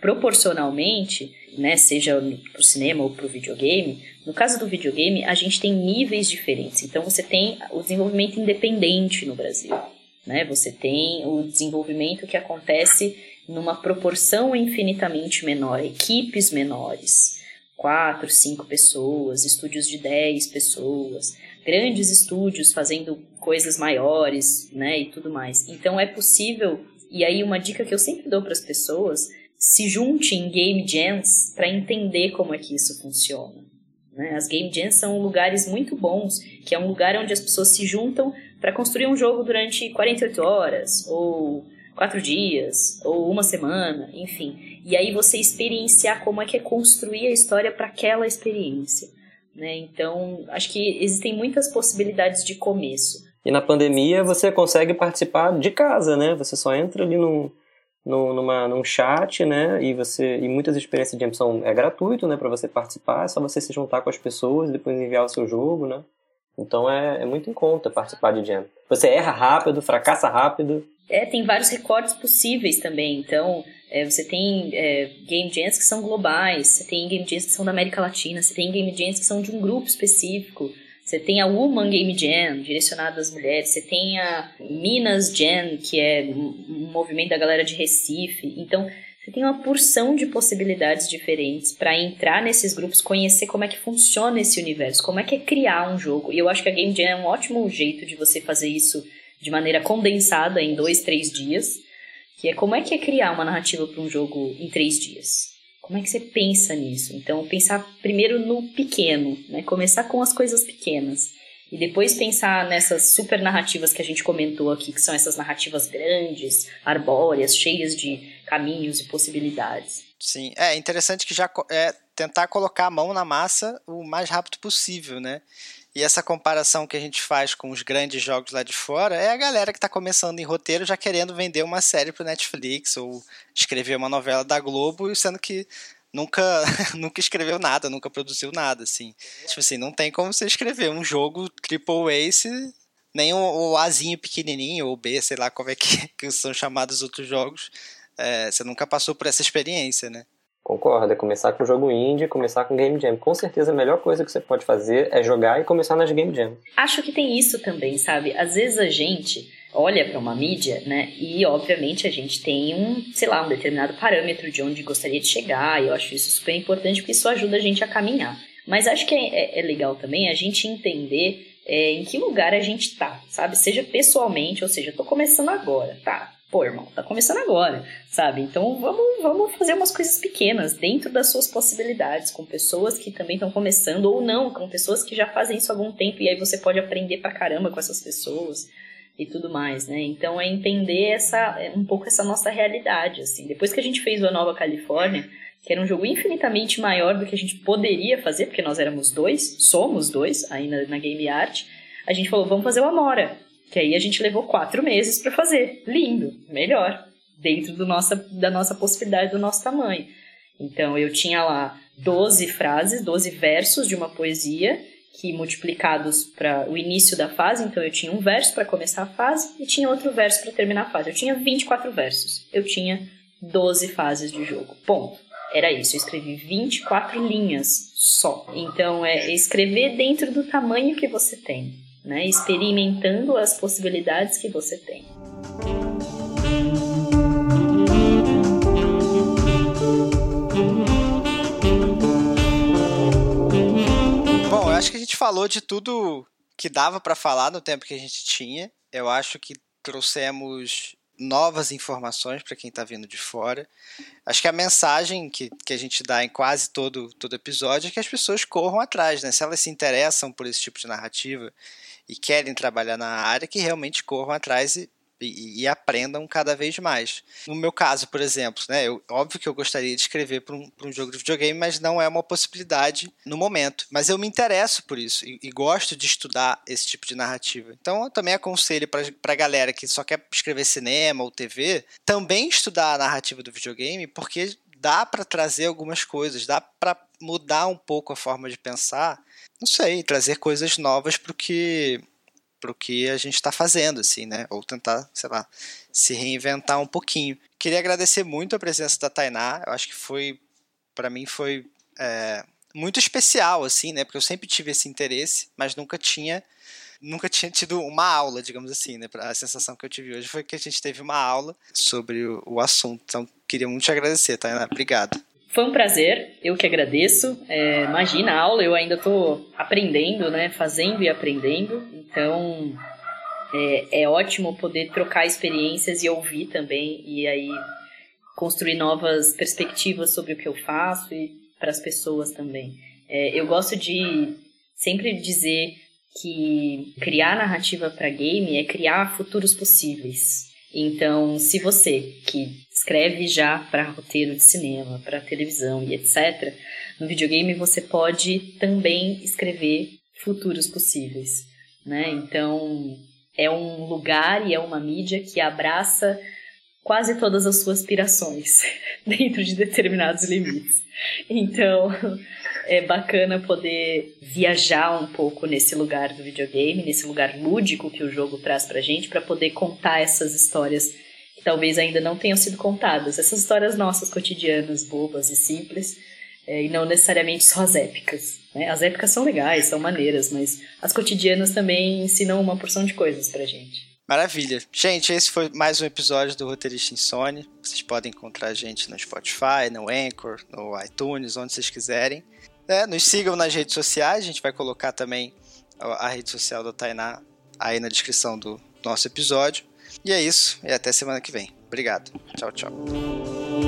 Speaker 3: proporcionalmente, né, seja para o cinema ou para o videogame, no caso do videogame, a gente tem níveis diferentes. Então você tem o desenvolvimento independente no Brasil. Né? Você tem o desenvolvimento que acontece numa proporção infinitamente menor, equipes menores. Quatro, cinco pessoas, estúdios de dez pessoas, grandes estúdios fazendo coisas maiores, né, e tudo mais. Então é possível, e aí uma dica que eu sempre dou para as pessoas, se junte em game jams para entender como é que isso funciona. Né? As game jams são lugares muito bons, que é um lugar onde as pessoas se juntam para construir um jogo durante 48 horas, ou quatro dias, ou uma semana, enfim. E aí você experienciar como é que é construir a história para aquela experiência. Né? Então, acho que existem muitas possibilidades de começo.
Speaker 2: E na pandemia você consegue participar de casa, né? Você só entra ali num, num, numa, num chat, né? E você e muitas experiências de jam são é gratuito, né? Para você participar, é só você se juntar com as pessoas e depois enviar o seu jogo, né? Então é, é muito em conta participar de jam. Você erra rápido, fracassa rápido.
Speaker 3: É, tem vários recortes possíveis também. Então, é, você tem é, game jams que são globais, você tem game jams que são da América Latina, você tem game jams que são de um grupo específico. Você tem a Woman Game Jam, direcionada às mulheres. Você tem a Minas Jam, que é um movimento da galera de Recife. Então, você tem uma porção de possibilidades diferentes para entrar nesses grupos, conhecer como é que funciona esse universo, como é que é criar um jogo. E eu acho que a Game Jam é um ótimo jeito de você fazer isso de maneira condensada em dois, três dias. Que é como é que é criar uma narrativa para um jogo em três dias. Como é que você pensa nisso? Então, pensar primeiro no pequeno, né? Começar com as coisas pequenas. E depois pensar nessas super narrativas que a gente comentou aqui, que são essas narrativas grandes, arbóreas, cheias de caminhos e possibilidades.
Speaker 1: Sim, é interessante que já é tentar colocar a mão na massa o mais rápido possível, né? E essa comparação que a gente faz com os grandes jogos lá de fora é a galera que está começando em roteiro já querendo vender uma série para Netflix ou escrever uma novela da Globo, sendo que nunca nunca escreveu nada, nunca produziu nada, assim. Tipo assim, não tem como você escrever um jogo triple ace nem o, Azinho pequenininho ou B, sei lá como é que, que são chamados outros jogos. É, você nunca passou por essa experiência, né?
Speaker 2: Concordo, é começar com jogo indie, começar com Game Jam. Com certeza a melhor coisa que você pode fazer é jogar e começar nas Game Jam.
Speaker 3: Acho que tem isso também, sabe? Às vezes a gente olha para uma mídia, né? E obviamente a gente tem um, sei lá, um determinado parâmetro de onde gostaria de chegar. E eu acho isso super importante porque isso ajuda a gente a caminhar. Mas acho que é, é, é legal também a gente entender é, em que lugar a gente tá, sabe? Seja pessoalmente, ou seja, eu tô começando agora, tá? Pô, irmão, tá começando agora, sabe? Então vamos, vamos fazer umas coisas pequenas dentro das suas possibilidades, com pessoas que também estão começando ou não, com pessoas que já fazem isso há algum tempo e aí você pode aprender pra caramba com essas pessoas e tudo mais, né? Então é entender essa um pouco essa nossa realidade, assim. Depois que a gente fez o Nova Califórnia, que era um jogo infinitamente maior do que a gente poderia fazer, porque nós éramos dois, somos dois ainda na Game Art, a gente falou, vamos fazer o Amora que aí a gente levou quatro meses para fazer. Lindo, melhor, dentro do nossa, da nossa possibilidade, do nosso tamanho. Então eu tinha lá 12 frases, 12 versos de uma poesia, que multiplicados para o início da fase, então eu tinha um verso para começar a fase e tinha outro verso para terminar a fase. Eu tinha 24 versos. Eu tinha 12 fases de jogo. Ponto. Era isso, eu escrevi 24 linhas só. Então é escrever dentro do tamanho que você tem né? experimentando as possibilidades que você tem.
Speaker 1: Bom, eu acho que a gente falou de tudo que dava para falar no tempo que a gente tinha. Eu acho que trouxemos novas informações para quem está vindo de fora. Acho que a mensagem que, que a gente dá em quase todo, todo episódio é que as pessoas corram atrás, né? Se elas se interessam por esse tipo de narrativa e querem trabalhar na área, que realmente corram atrás e e, e, aprendam cada vez mais. No meu caso, por exemplo, né, eu, óbvio que eu gostaria de escrever para um, um jogo de videogame, mas não é uma possibilidade no momento. Mas eu me interesso por isso e, e gosto de estudar esse tipo de narrativa. Então eu também aconselho para a galera que só quer escrever cinema ou TV, também estudar a narrativa do videogame, porque dá para trazer algumas coisas, dá para mudar um pouco a forma de pensar. Não sei, trazer coisas novas para o que que a gente está fazendo, assim, né? Ou tentar, sei lá, se reinventar um pouquinho. Queria agradecer muito a presença da Tainá. Eu acho que foi, para mim, foi é, muito especial, assim, né? Porque eu sempre tive esse interesse, mas nunca tinha, nunca tinha tido uma aula, digamos assim, né? A sensação que eu tive hoje foi que a gente teve uma aula sobre o assunto. Então, queria muito te agradecer, Tainá. Obrigado.
Speaker 3: Foi um prazer, eu que agradeço. É, imagina a aula, eu ainda estou aprendendo, né? Fazendo e aprendendo. Então é, é ótimo poder trocar experiências e ouvir também, e aí construir novas perspectivas sobre o que eu faço e para as pessoas também. É, eu gosto de sempre dizer que criar narrativa para game é criar futuros possíveis. Então, se você que escreve já para roteiro de cinema, para televisão e etc. No videogame você pode também escrever futuros possíveis, né? Então é um lugar e é uma mídia que abraça quase todas as suas aspirações dentro de determinados limites. Então é bacana poder viajar um pouco nesse lugar do videogame, nesse lugar lúdico que o jogo traz pra gente, para poder contar essas histórias que talvez ainda não tenham sido contadas. Essas histórias nossas, cotidianas, bobas e simples, é, e não necessariamente só as épicas. Né? As épicas são legais, são maneiras, mas as cotidianas também ensinam uma porção de coisas pra gente.
Speaker 1: Maravilha. Gente, esse foi mais um episódio do Roteirista Insone. Vocês podem encontrar a gente no Spotify, no Anchor, no iTunes, onde vocês quiserem. É, nos sigam nas redes sociais, a gente vai colocar também a rede social da Tainá aí na descrição do nosso episódio. E é isso, e até semana que vem. Obrigado. Tchau, tchau.